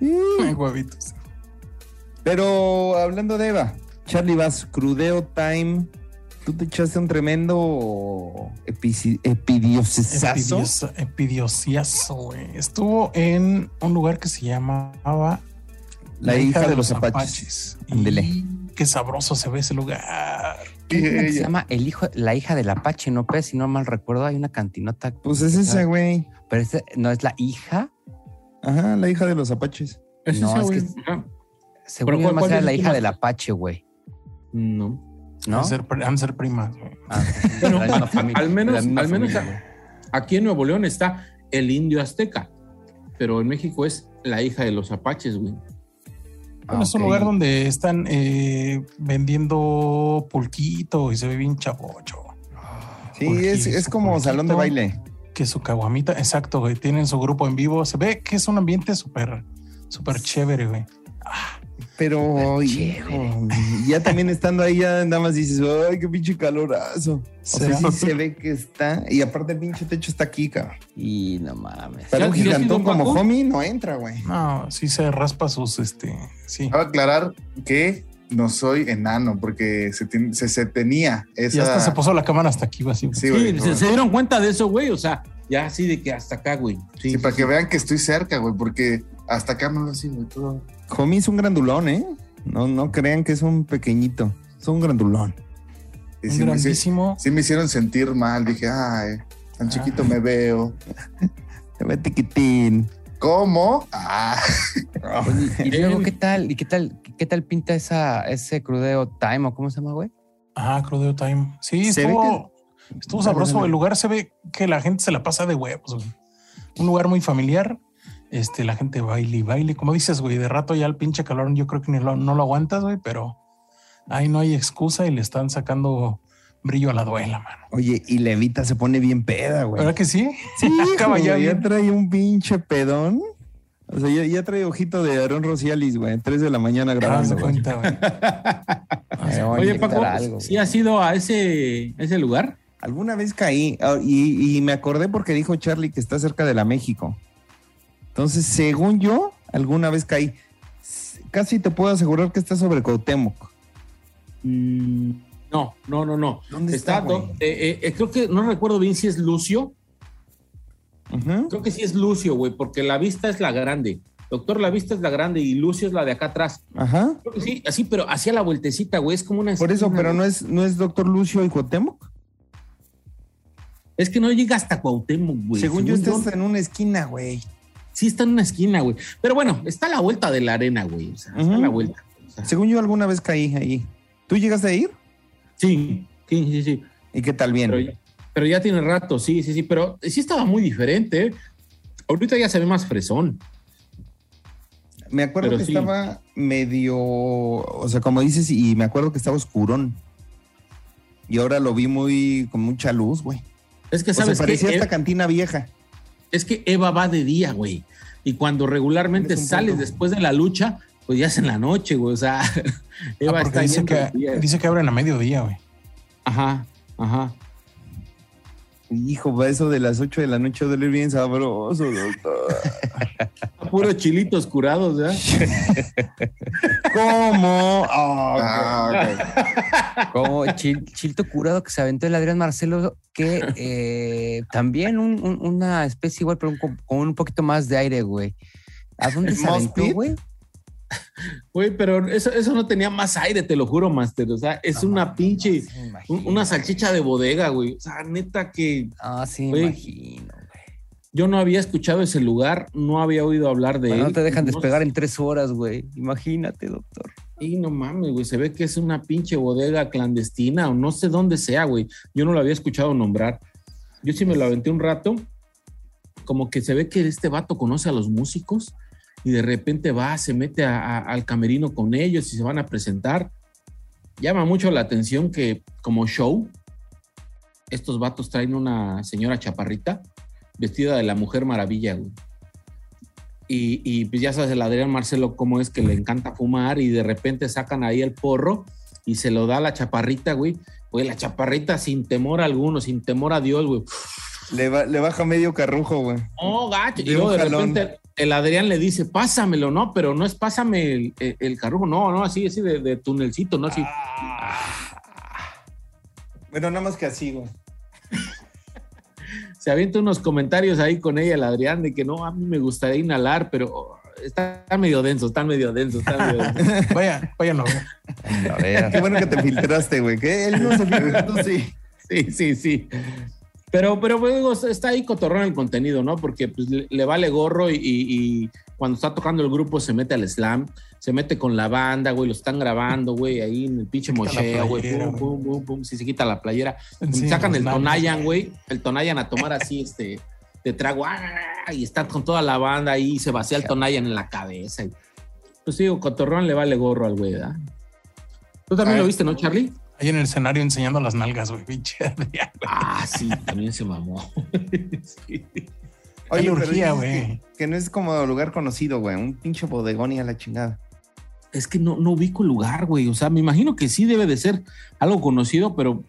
Speaker 6: Ay, huevitos.
Speaker 2: Pero hablando de Eva, Charlie Bass, Crudeo Time. Tú te echaste un tremendo.
Speaker 6: Epidiosa- Epidiosiazo, güey. Estuvo en un lugar que se llamaba
Speaker 2: La hija de los Apaches.
Speaker 6: Y
Speaker 2: Ándele.
Speaker 6: Qué sabroso se ve ese lugar.
Speaker 4: ¿Qué es una que se llama el hijo, la hija del Apache, no si no mal recuerdo, hay una cantinota,
Speaker 2: Pues es ese, güey.
Speaker 4: pero este no es la hija,
Speaker 2: Ajá, la hija de los Apaches.
Speaker 5: es
Speaker 4: No,
Speaker 5: esa,
Speaker 4: es
Speaker 5: güey.
Speaker 4: que-
Speaker 5: Ajá.
Speaker 4: Según
Speaker 5: ¿cuál-
Speaker 4: yo más
Speaker 5: cuál
Speaker 4: era la hija del Apache, güey,
Speaker 5: No.
Speaker 4: ¿no?
Speaker 6: Han ser, han ser primas, güey.
Speaker 4: Ah,
Speaker 5: Bueno,
Speaker 4: familia,
Speaker 5: al menos- al menos
Speaker 4: familia.
Speaker 5: Aquí en Nuevo León está el indio azteca, pero en México es la hija de los apaches, güey.
Speaker 6: Bueno, es un
Speaker 4: Ah, ok.
Speaker 6: lugar donde están eh, vendiendo pulquito y se ve bien chavocho.
Speaker 2: Sí, es, es como salón de baile.
Speaker 6: Que su caguamita, exacto, güey. Tienen su grupo en vivo. Se ve que es un ambiente súper, súper chévere, güey.
Speaker 2: Pero, hijo, ya también estando ahí, ya nada más dices, ay, qué pinche calorazo. O sea,
Speaker 6: Sí.
Speaker 2: se ve que está. Y aparte, el pinche techo está aquí, cabrón.
Speaker 4: Y no mames.
Speaker 2: Pero
Speaker 5: ¿Ya-
Speaker 2: un gigantón como homie no entra, güey.
Speaker 6: No, sí se raspa sus, este, sí.
Speaker 3: Cabe aclarar que no soy enano, porque se, ten- se, se tenía esa.
Speaker 6: Y hasta se puso la cámara hasta aquí, así.
Speaker 3: Sí,
Speaker 5: Sí,
Speaker 3: güey.
Speaker 5: se, se dieron cuenta de eso, güey. O sea, ya así de que hasta acá, güey. Sí,
Speaker 3: Sí, para
Speaker 5: sí,
Speaker 3: que vean que estoy cerca, güey, porque hasta acá me lo así, güey, todo.
Speaker 2: Homie es un grandulón, ¿eh? No, no crean que es un pequeñito. Es un grandulón.
Speaker 3: Y
Speaker 6: Un
Speaker 3: sí, me, sí-
Speaker 6: grandísimo.
Speaker 3: sí me hicieron sentir mal. Dije, ay, tan
Speaker 6: Ah.
Speaker 3: chiquito me veo.
Speaker 2: Se ve tiquitín.
Speaker 3: ¿Cómo? Ah,
Speaker 4: Oye, y luego. ¿qué tal? ¿Y qué tal? ¿Qué tal pinta esa, ese crudeo time o cómo se llama, güey?
Speaker 6: Ajá, Crudeo Time. Sí,
Speaker 2: Se ve
Speaker 6: estuvo, estuvo sabroso. El lugar se ve que la gente se la pasa de huevos, güey. Un lugar muy familiar. Este, la gente baile y baile. Como dices, güey, de rato ya el pinche calor, yo creo que ni lo- no lo aguantas, güey, pero ahí no hay excusa y le están sacando brillo a la duela, mano.
Speaker 2: Oye, y Levita se pone bien peda, güey.
Speaker 6: ¿Verdad que sí?
Speaker 2: Sí,
Speaker 6: Acaba ya
Speaker 2: güey, ya
Speaker 6: bien.
Speaker 2: trae un pinche pedón. O sea, ya, ya trae ojito de Aaron Rocialis, güey. Tres de la mañana grabando. güey.
Speaker 6: cuenta, güey.
Speaker 4: A
Speaker 5: Oye, Paco,
Speaker 4: algo,
Speaker 5: ¿sí has ido a ese, ese lugar?
Speaker 2: Alguna vez caí ah, y, y me acordé porque dijo Charlie que está cerca de la México. Entonces, según yo, alguna vez caí. Casi te puedo asegurar que está sobre Cuauhtémoc.
Speaker 5: Mm, no, no, no, no.
Speaker 2: ¿Dónde
Speaker 5: Está,
Speaker 2: está,
Speaker 5: do- eh, eh, creo que no recuerdo bien si es Lucio.
Speaker 2: Ujú.
Speaker 5: Creo que sí es Lucio, güey, porque la vista es la grande. Doctor, la vista es la grande y Lucio es la de acá atrás.
Speaker 2: Ajá.
Speaker 5: Creo que sí, así, pero hacia la vueltecita, güey. Es como una.
Speaker 2: Por eso, pero
Speaker 5: güey.
Speaker 2: no es, no es doctor Lucio y Cuauhtémoc.
Speaker 5: Es que no llega hasta Cuauhtémoc, güey.
Speaker 2: según yo, estás en una esquina, güey.
Speaker 5: Sí, está en una esquina, güey. Pero bueno, está a la vuelta de la arena, güey. O sea, está a la vuelta. O sea,
Speaker 2: Según yo, alguna vez caí ahí. ¿Tú llegaste a ir?
Speaker 5: sí, sí, sí, sí.
Speaker 2: ¿Y qué tal bien?
Speaker 5: Pero ya- Pero ya tiene rato, sí, sí, sí. Pero sí estaba muy diferente. Ahorita ya se ve más fresón.
Speaker 2: Me acuerdo
Speaker 5: Pero
Speaker 2: que
Speaker 5: sí.
Speaker 2: estaba medio, o sea, como dices, y me acuerdo que estaba oscurón. Y ahora lo vi muy con mucha luz, güey.
Speaker 5: Es que,
Speaker 2: O sea,
Speaker 5: ¿sabes
Speaker 2: parecía esta
Speaker 5: Eva-
Speaker 2: cantina vieja.
Speaker 5: Es que Eva va de día, güey. Y cuando regularmente sales
Speaker 2: punto.
Speaker 5: después de la lucha, pues ya es en la noche, güey. O sea, Eva
Speaker 6: Ah,
Speaker 5: está
Speaker 6: dice que,
Speaker 5: día.
Speaker 6: dice que abren a mediodía, güey.
Speaker 5: Ajá, ajá.
Speaker 2: Hijo, va eso de las 8 de la noche duele bien sabroso, doctor.
Speaker 5: Puros chilitos curados, ¿verdad?
Speaker 2: ¿Cómo? Ah,
Speaker 3: Ah, ok.
Speaker 4: Como chil- chilto curado que se aventó el Adrián Marcelo, que eh, también un- un- una especie igual, pero un- con, un poquito más de aire, güey. ¿A dónde se aventó, güey?
Speaker 5: Güey, pero eso, eso no tenía más aire, te lo juro, Master. O sea, es
Speaker 4: No
Speaker 5: una pinche, un- una salchicha de bodega, güey. O sea, neta que
Speaker 4: Ah, sí,
Speaker 5: Güey.
Speaker 4: imagino, güey.
Speaker 5: yo no había escuchado ese lugar, no había oído hablar de
Speaker 4: Bueno,
Speaker 5: él.
Speaker 4: no te dejan despegar en tres horas, güey. Imagínate, doctor.
Speaker 5: Y no mames, güey, se ve que es una pinche bodega clandestina o no sé dónde sea, güey. Yo no lo había escuchado nombrar. Yo sí me lo aventé un rato, como que se ve que este vato conoce a los músicos y de repente va, se mete a- a- al camerino con ellos y se van a presentar. Llama mucho la atención que como show, estos vatos traen una señora chaparrita vestida de la Mujer Maravilla, güey. Y, y pues ya sabes, el Adrián Marcelo, cómo es que le encanta fumar y de repente sacan ahí el porro y se lo da a la chaparrita, güey. Güey, la chaparrita sin temor alguno, sin temor a Dios, güey.
Speaker 2: Le, ba- le baja medio carrujo, güey.
Speaker 5: Oh, gacho. Y luego de
Speaker 2: jalón.
Speaker 5: repente el Adrián le dice, pásamelo, ¿no? Pero no es pásame el, el, el carrujo, no, no, así, así de, de tunelcito, ¿no? Así.
Speaker 2: Bueno, nada más que así, güey.
Speaker 5: Se avienta unos comentarios ahí con ella, el Adrián, de que no, a mí me gustaría inhalar, pero está medio denso, está medio denso, está medio denso.
Speaker 6: Vaya, váyanlo.
Speaker 2: Qué bueno que te filtraste, güey. Que él no se filtró, sí.
Speaker 5: Sí, sí, sí. Pero, pero pues, digo, está ahí cotorrón el contenido, ¿no? Porque pues, le, le vale gorro y, y- y cuando está tocando el grupo se mete al slam, se mete con la banda, güey, lo están grabando, güey, ahí en el pinche mocheo, güey, pum, pum, pum, pum, sí se quita la playera.
Speaker 6: Sí,
Speaker 5: Sacan el. Tonayan, güey, el Tonayan a tomar así, este, de trago, ¡ah! y está con toda la banda ahí, y se vacía el Tonayan en la cabeza. y- pues digo, cotorrón le vale gorro al güey, ¿verdad? Tú también lo viste, ¿no, Charlie?
Speaker 6: Ahí en el escenario enseñando las nalgas, güey. Pinche.
Speaker 5: Ah, sí, también se mamó. Sí.
Speaker 2: Oye, dices
Speaker 6: güey.
Speaker 2: que, que no es como lugar conocido, güey. Un pinche bodegón y a la chingada.
Speaker 5: Es que no, no ubico el lugar, güey. O sea, me imagino que sí debe de ser algo conocido, pero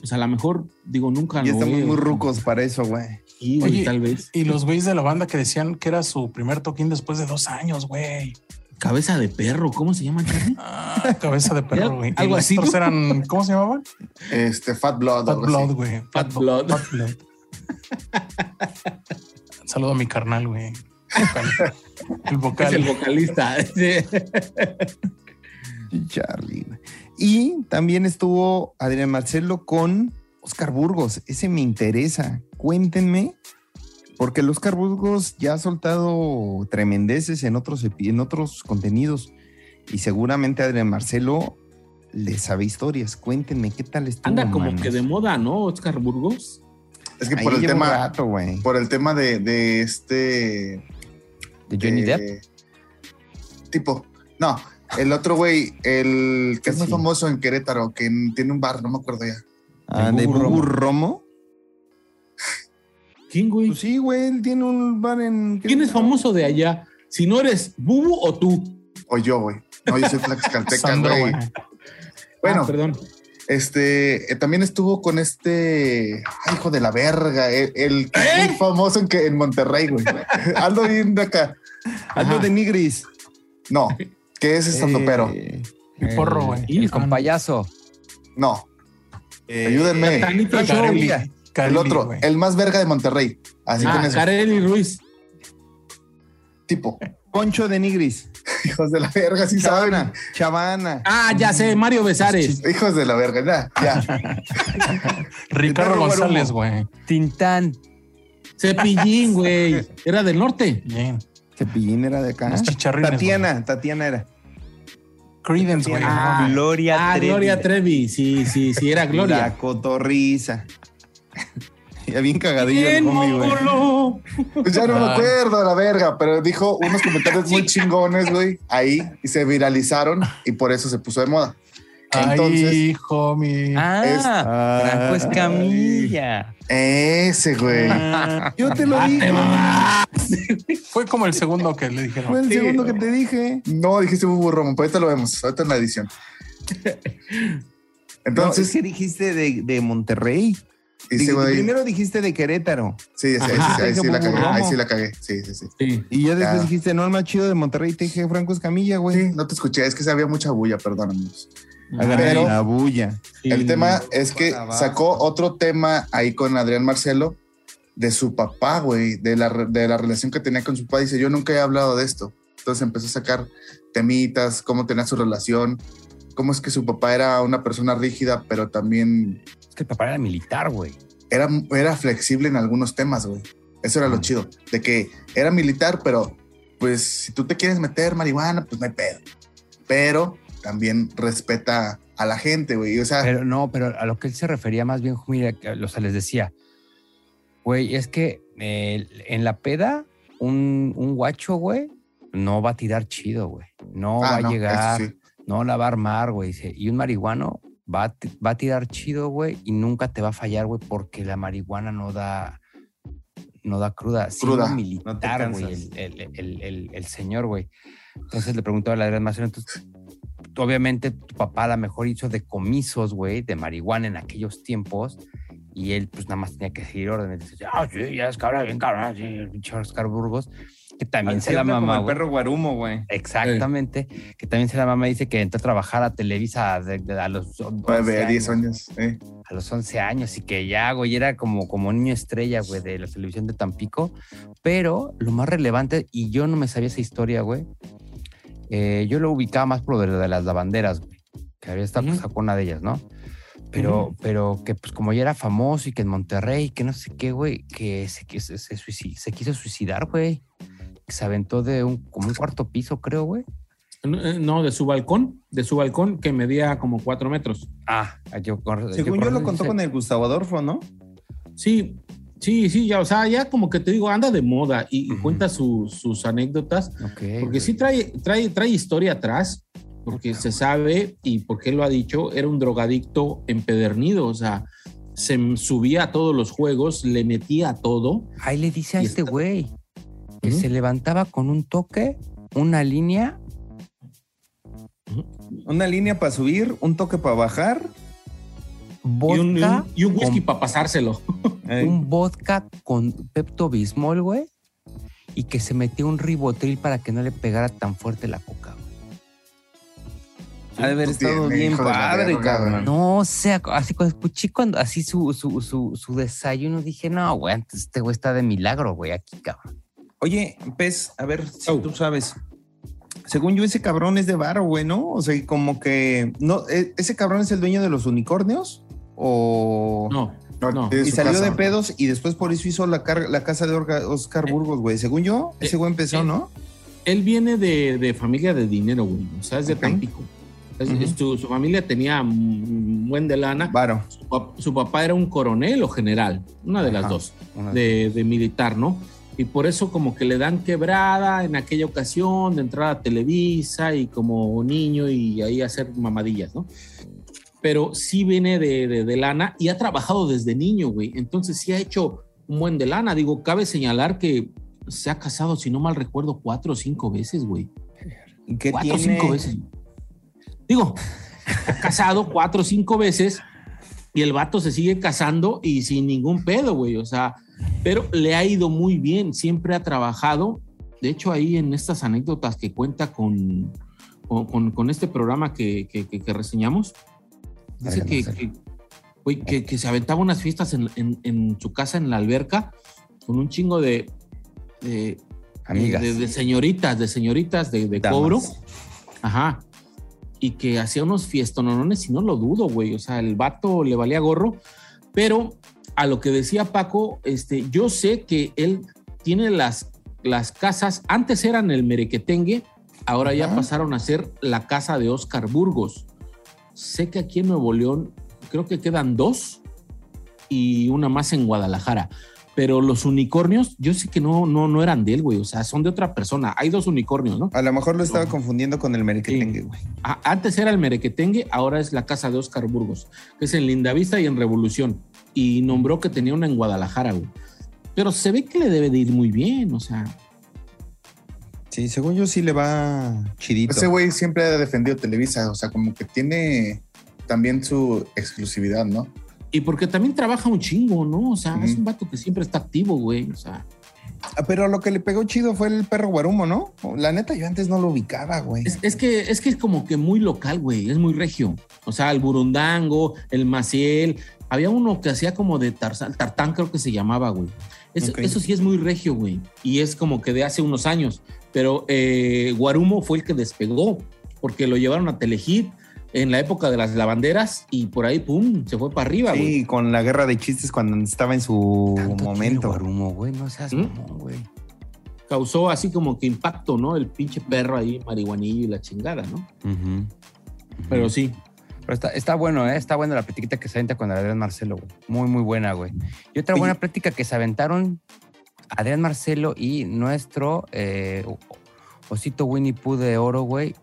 Speaker 5: pues a lo mejor, digo, nunca
Speaker 2: Y
Speaker 5: lo
Speaker 2: estamos
Speaker 5: veo.
Speaker 2: muy rucos para eso, güey.
Speaker 5: Sí, güey,
Speaker 6: Oye,
Speaker 5: tal vez.
Speaker 6: Y los güeyes de la banda que decían que era su primer toquín después de dos años, güey.
Speaker 5: Cabeza de perro, ¿cómo se llama, Charlie?
Speaker 6: Ah, cabeza de perro, güey.
Speaker 5: Algo así,
Speaker 6: ¿cómo se llamaban?
Speaker 3: Este, Fat Blood.
Speaker 6: Fat. Blood, güey.
Speaker 5: Fat Blood.
Speaker 6: Fat Blood. Saludo a mi carnal, güey. El vocal.
Speaker 5: Es el vocalista. Sí.
Speaker 2: Charlie. Y también estuvo Adrián Marcelo con Oscar Burgos. Ese me interesa. Cuéntenme, porque el Oscar Burgos ya ha soltado tremendeces en otros, en otros contenidos. Y seguramente Adrián Marcelo le sabe historias. Cuéntenme qué tal estuvo.
Speaker 5: Anda como
Speaker 2: manos?
Speaker 5: que de moda, ¿no? Oscar Burgos.
Speaker 3: Es que
Speaker 2: Ahí
Speaker 3: por el tema,
Speaker 2: rato, güey.
Speaker 3: por el tema de, de este
Speaker 4: ¿De Johnny Depp?
Speaker 3: Tipo, no, el otro güey, el que es muy
Speaker 2: Sí.
Speaker 3: famoso en Querétaro, que en- tiene un bar, no me acuerdo ya.
Speaker 2: Ah,
Speaker 5: de Bubu
Speaker 2: Romo.
Speaker 5: ¿Quién, güey?
Speaker 2: Pues sí, güey, él tiene un bar en.
Speaker 5: ¿Quién es famoso de allá? Si no eres Bubu o tú.
Speaker 3: O yo, güey. No, yo soy Tlaxcalteca,
Speaker 6: Sandro,
Speaker 3: güey. Bueno,
Speaker 5: Ah, perdón.
Speaker 3: este, eh, también estuvo con este, ay, hijo de la verga, el, el que es
Speaker 5: ¿Eh?
Speaker 3: muy famoso en, que, en Monterrey, güey. Ando bien de acá.
Speaker 5: Ajá.
Speaker 2: de Nigris.
Speaker 3: No, que es estando pero.
Speaker 2: Eh,
Speaker 6: Mi porro, güey. Ah,
Speaker 4: con payaso.
Speaker 3: No,
Speaker 2: eh,
Speaker 3: ayúdenme. El otro, el más verga de Monterrey. Así con
Speaker 5: Ah,
Speaker 3: eso.
Speaker 5: Kareli Ruiz.
Speaker 3: Tipo,
Speaker 2: Poncho de Nigris.
Speaker 3: hijos de la verga, sí saben.
Speaker 2: Chavana. Chavana.
Speaker 5: Ah, ya sé, Mario Besares.
Speaker 3: Hijos de la verga, ya, ya.
Speaker 6: Ricardo González, güey.
Speaker 4: Tintán.
Speaker 5: Cepillín, güey. Era del norte.
Speaker 6: Bien.
Speaker 2: Cepillín era de acá.
Speaker 6: Los chicharrines,
Speaker 2: Tatiana, Tatiana era.
Speaker 6: Creedence, güey.
Speaker 5: Ah,
Speaker 4: Gloria
Speaker 5: Ah,
Speaker 4: Trevi.
Speaker 5: Gloria Trevi. Sí, sí, sí, era Gloria.
Speaker 2: La cotorriza. Ya bien cagadillo el
Speaker 5: Bien,
Speaker 2: homie, güey.
Speaker 5: Mongolo.
Speaker 3: Pues ya no me
Speaker 6: Ay.
Speaker 3: acuerdo la verga, pero dijo unos comentarios muy chingones, güey, ahí y se viralizaron y por eso se puso de moda. Entonces,
Speaker 6: Ay, homie.
Speaker 4: Ah,
Speaker 3: Es-
Speaker 4: Franco Escamilla.
Speaker 3: ese, güey.
Speaker 2: Ah, Yo te lo
Speaker 5: Ah,
Speaker 2: dije.
Speaker 6: Fue como el segundo que le
Speaker 2: Fue
Speaker 6: dijeron.
Speaker 2: el segundo que te dije.
Speaker 3: No, dijiste Bubu Romo, pero ahorita lo vemos, ahorita en la edición.
Speaker 2: Entonces, ¿qué dijiste de, de Monterrey?
Speaker 3: Y
Speaker 2: Di-
Speaker 3: ese güey-
Speaker 2: primero dijiste de Querétaro.
Speaker 3: sí, sí, ahí, ahí sí la cagué, ahí sí la cagué, sí, sí, sí.
Speaker 5: Sí.
Speaker 2: Y ya después
Speaker 3: Ya.
Speaker 2: dijiste, no, el más chido de Monterrey, te dije Franco Escamilla, güey.
Speaker 3: Sí, no te escuché, es que se había mucha bulla, perdónanos.
Speaker 2: Agarra
Speaker 3: Pero-
Speaker 2: la bulla.
Speaker 5: Sí.
Speaker 3: El tema es que sacó otro tema ahí con Adrián Marcelo de su papá, güey, de la, de la relación que tenía con su papá. Dice, yo nunca he hablado de esto. Entonces empezó a sacar temitas, cómo tenía su relación, cómo es que su papá era una persona rígida, pero también
Speaker 4: que el papá era militar, güey.
Speaker 3: era, era flexible en algunos temas, güey. Eso era lo
Speaker 2: Ah.
Speaker 3: chido, de que era militar, pero pues si tú te quieres meter marihuana, pues no hay pedo. Pero también respeta a la gente, güey. O sea,
Speaker 4: Pero no, pero a lo que él se refería más bien, mira, o sea, les decía, güey, es que eh, en la peda, un, un guacho, güey, no va a tirar chido, güey. No
Speaker 3: ah,
Speaker 4: va
Speaker 3: no,
Speaker 4: a llegar,
Speaker 3: sí.
Speaker 4: no la va a armar, güey. Y un marihuano va a, va a tirar chido, güey, y nunca te va a fallar, güey, porque la marihuana no da, no da cruda.
Speaker 3: Cruda,
Speaker 2: te
Speaker 4: militar, güey, el, el- el- el- señor, güey. Entonces le preguntaba a Adrián Marcelo, entonces, tú, obviamente tu papá a lo mejor hizo decomisos, güey, de marihuana en aquellos tiempos, y él pues nada más tenía que seguir órdenes. Dice, ah, sí, ya es cabrón, bien cabrón, sí, el pinche Oscar Burgos, que también se la
Speaker 2: Anda como
Speaker 4: mamá,
Speaker 2: el perro guarumo, güey.
Speaker 4: Exactamente, que también se la mamá dice que entró a trabajar a Televisa de- de- a los 11
Speaker 3: Nueve, diez
Speaker 4: años,
Speaker 3: años. eh.
Speaker 4: a los 11 años y que ya, güey, era como, como niño estrella, güey, de la televisión de Tampico. Pero lo más relevante, y yo no me sabía esa historia, güey, eh, yo lo ubicaba más por lo de las lavanderas, güey, que había estado casado con una de ellas, ¿no? Pero, pero que pues como ya era famoso y que en Monterrey, que no sé qué, güey, que se, que se, se se quiso suicidar, güey. Que se aventó de un, como un cuarto piso, creo, güey.
Speaker 5: No, eh, No, de su balcón, de su balcón que medía como cuatro metros.
Speaker 4: Ah, yo,
Speaker 2: Según yo, lo contó con el Gustavo Adolfo, ¿no?
Speaker 5: Sí, sí, sí, ya, o sea, ya como que te digo, anda de moda y, cuenta sus- sus anécdotas,
Speaker 4: Ok,
Speaker 5: porque
Speaker 4: güey.
Speaker 5: sí trae, trae, trae historia atrás, porque se sabe y porque él lo ha dicho, era un drogadicto empedernido, o sea, se subía a todos los juegos, le metía a todo.
Speaker 4: Ahí le dice a este
Speaker 5: está-
Speaker 4: güey que se levantaba con un toque, una línea.
Speaker 2: Una línea para subir, un toque para bajar.
Speaker 5: Y un, y
Speaker 4: Vodka,
Speaker 5: un- y un whisky para pasárselo.
Speaker 4: Un vodka con Pepto Bismol, güey, y que se metió un ribotril para que no le pegara tan fuerte la coca. güey.
Speaker 2: ha de haber estado bien padre, cabrón.
Speaker 4: No, o sea, así cuando escuché cuando así su, su, su, su desayuno, dije, no, güey, antes este güey está de milagro, güey, aquí, cabrón.
Speaker 2: Oye, Pez, a ver si
Speaker 5: Oh.
Speaker 2: tú sabes. Según yo, ese cabrón es de varo, güey, ¿no? O sea, como que. no e- ¿Ese cabrón es el dueño de los unicornios? ¿O.?
Speaker 5: No,
Speaker 3: No,
Speaker 5: No.
Speaker 2: Y salió
Speaker 3: casa.
Speaker 2: de pedos y después por eso hizo la, casa de Orga- Oscar
Speaker 5: Eh,
Speaker 2: Burgos, güey. Según yo, ese güey empezó,
Speaker 5: eh,
Speaker 2: ¿no?
Speaker 5: él viene de, de familia de dinero, güey, o sea, es de
Speaker 2: Ok.
Speaker 5: Tampico. Es-
Speaker 2: Ujú.
Speaker 5: es su, su familia tenía un buen de lana.
Speaker 2: Varo.
Speaker 5: Su, pap- su papá era un coronel o general, una de las
Speaker 2: Ajá.
Speaker 5: dos,
Speaker 4: Una-
Speaker 5: de, de militar, ¿no? Y por eso como que le dan quebrada en aquella ocasión de entrar a Televisa y como niño y ahí hacer mamadillas, ¿no? Pero sí viene de, de- de lana y ha trabajado desde niño, güey. Entonces sí ha hecho un buen de lana. Digo, cabe señalar que se ha casado, si no mal recuerdo, cuatro o cinco veces, güey.
Speaker 2: ¿Y ¿Qué
Speaker 5: Cuatro o cinco veces. Digo, ha casado cuatro o cinco veces y el vato se sigue casando y sin ningún pedo, güey. O sea, pero le ha ido muy bien, siempre ha trabajado. De hecho, ahí en estas anécdotas que cuenta con, con, este programa que, que- que- que reseñamos, dice que, se aventaba unas fiestas en, en- en su casa, en la alberca, con un chingo de, de,
Speaker 4: Amigas.
Speaker 5: de, de señoritas, de señoritas de, de cobro. Ajá. Y que hacía unos fiestonones y no lo dudo, güey. O sea, el vato le valía gorro. Pero a lo que decía Paco, este, yo sé que él tiene las, las casas, antes eran el Merequetengue, ahora ya pasaron a ser la casa de Oscar Burgos. Sé que aquí en Nuevo León creo que quedan dos y una más en Guadalajara. Pero los unicornios, yo sé que no, no, no eran de él, güey. O sea, son de otra persona. Hay dos unicornios, ¿no?
Speaker 2: A lo mejor lo estaba confundiendo con el merequetengue, güey.
Speaker 5: A- Antes era el Merequetengue, ahora es la casa de Oscar Burgos, que es en Lindavista y en Revolución. Y nombró que tenía una en Guadalajara, güey. Pero se ve que le debe de ir muy bien, o sea.
Speaker 2: Sí, según yo sí le va chidito.
Speaker 3: Ese güey siempre ha defendido Televisa, o sea, como que tiene también su exclusividad, ¿no?
Speaker 5: Y porque también trabaja un chingo, ¿no? O sea, es un vato que siempre está activo, güey. O sea,
Speaker 2: Ah, pero lo que le pegó chido fue el perro guarumo, ¿no? La neta, yo antes no lo ubicaba, güey.
Speaker 5: es, es que, es que es como que muy local, güey. Es muy regio. O sea, el burundango, el maciel. Había uno que hacía como de Tarzán, tartán, creo que se llamaba, güey. Eso, sí es muy regio, güey. Y es como que de hace unos años. Pero eh, Guarumo fue el que despegó, porque lo llevaron a Telehit en la época de las lavanderas y por ahí, pum, se fue para arriba, güey.
Speaker 2: Sí, con la guerra de chistes cuando estaba en su
Speaker 4: Tanto
Speaker 2: momento.
Speaker 4: tiene Guarumo, güey, no seas
Speaker 5: ¿Mm?
Speaker 4: güey.
Speaker 5: Causó así como que impacto, ¿no? El pinche perro ahí, marihuanillo y la chingada, ¿no? Pero sí.
Speaker 4: Pero está, está bueno, ¿eh? Está buena la platiquita que se aventa con Adrián Marcelo, güey. Muy, muy buena, güey. Y otra
Speaker 2: Oye.
Speaker 4: buena plática que se aventaron Adrián Marcelo y nuestro eh, osito Winnie Pooh de oro, güey.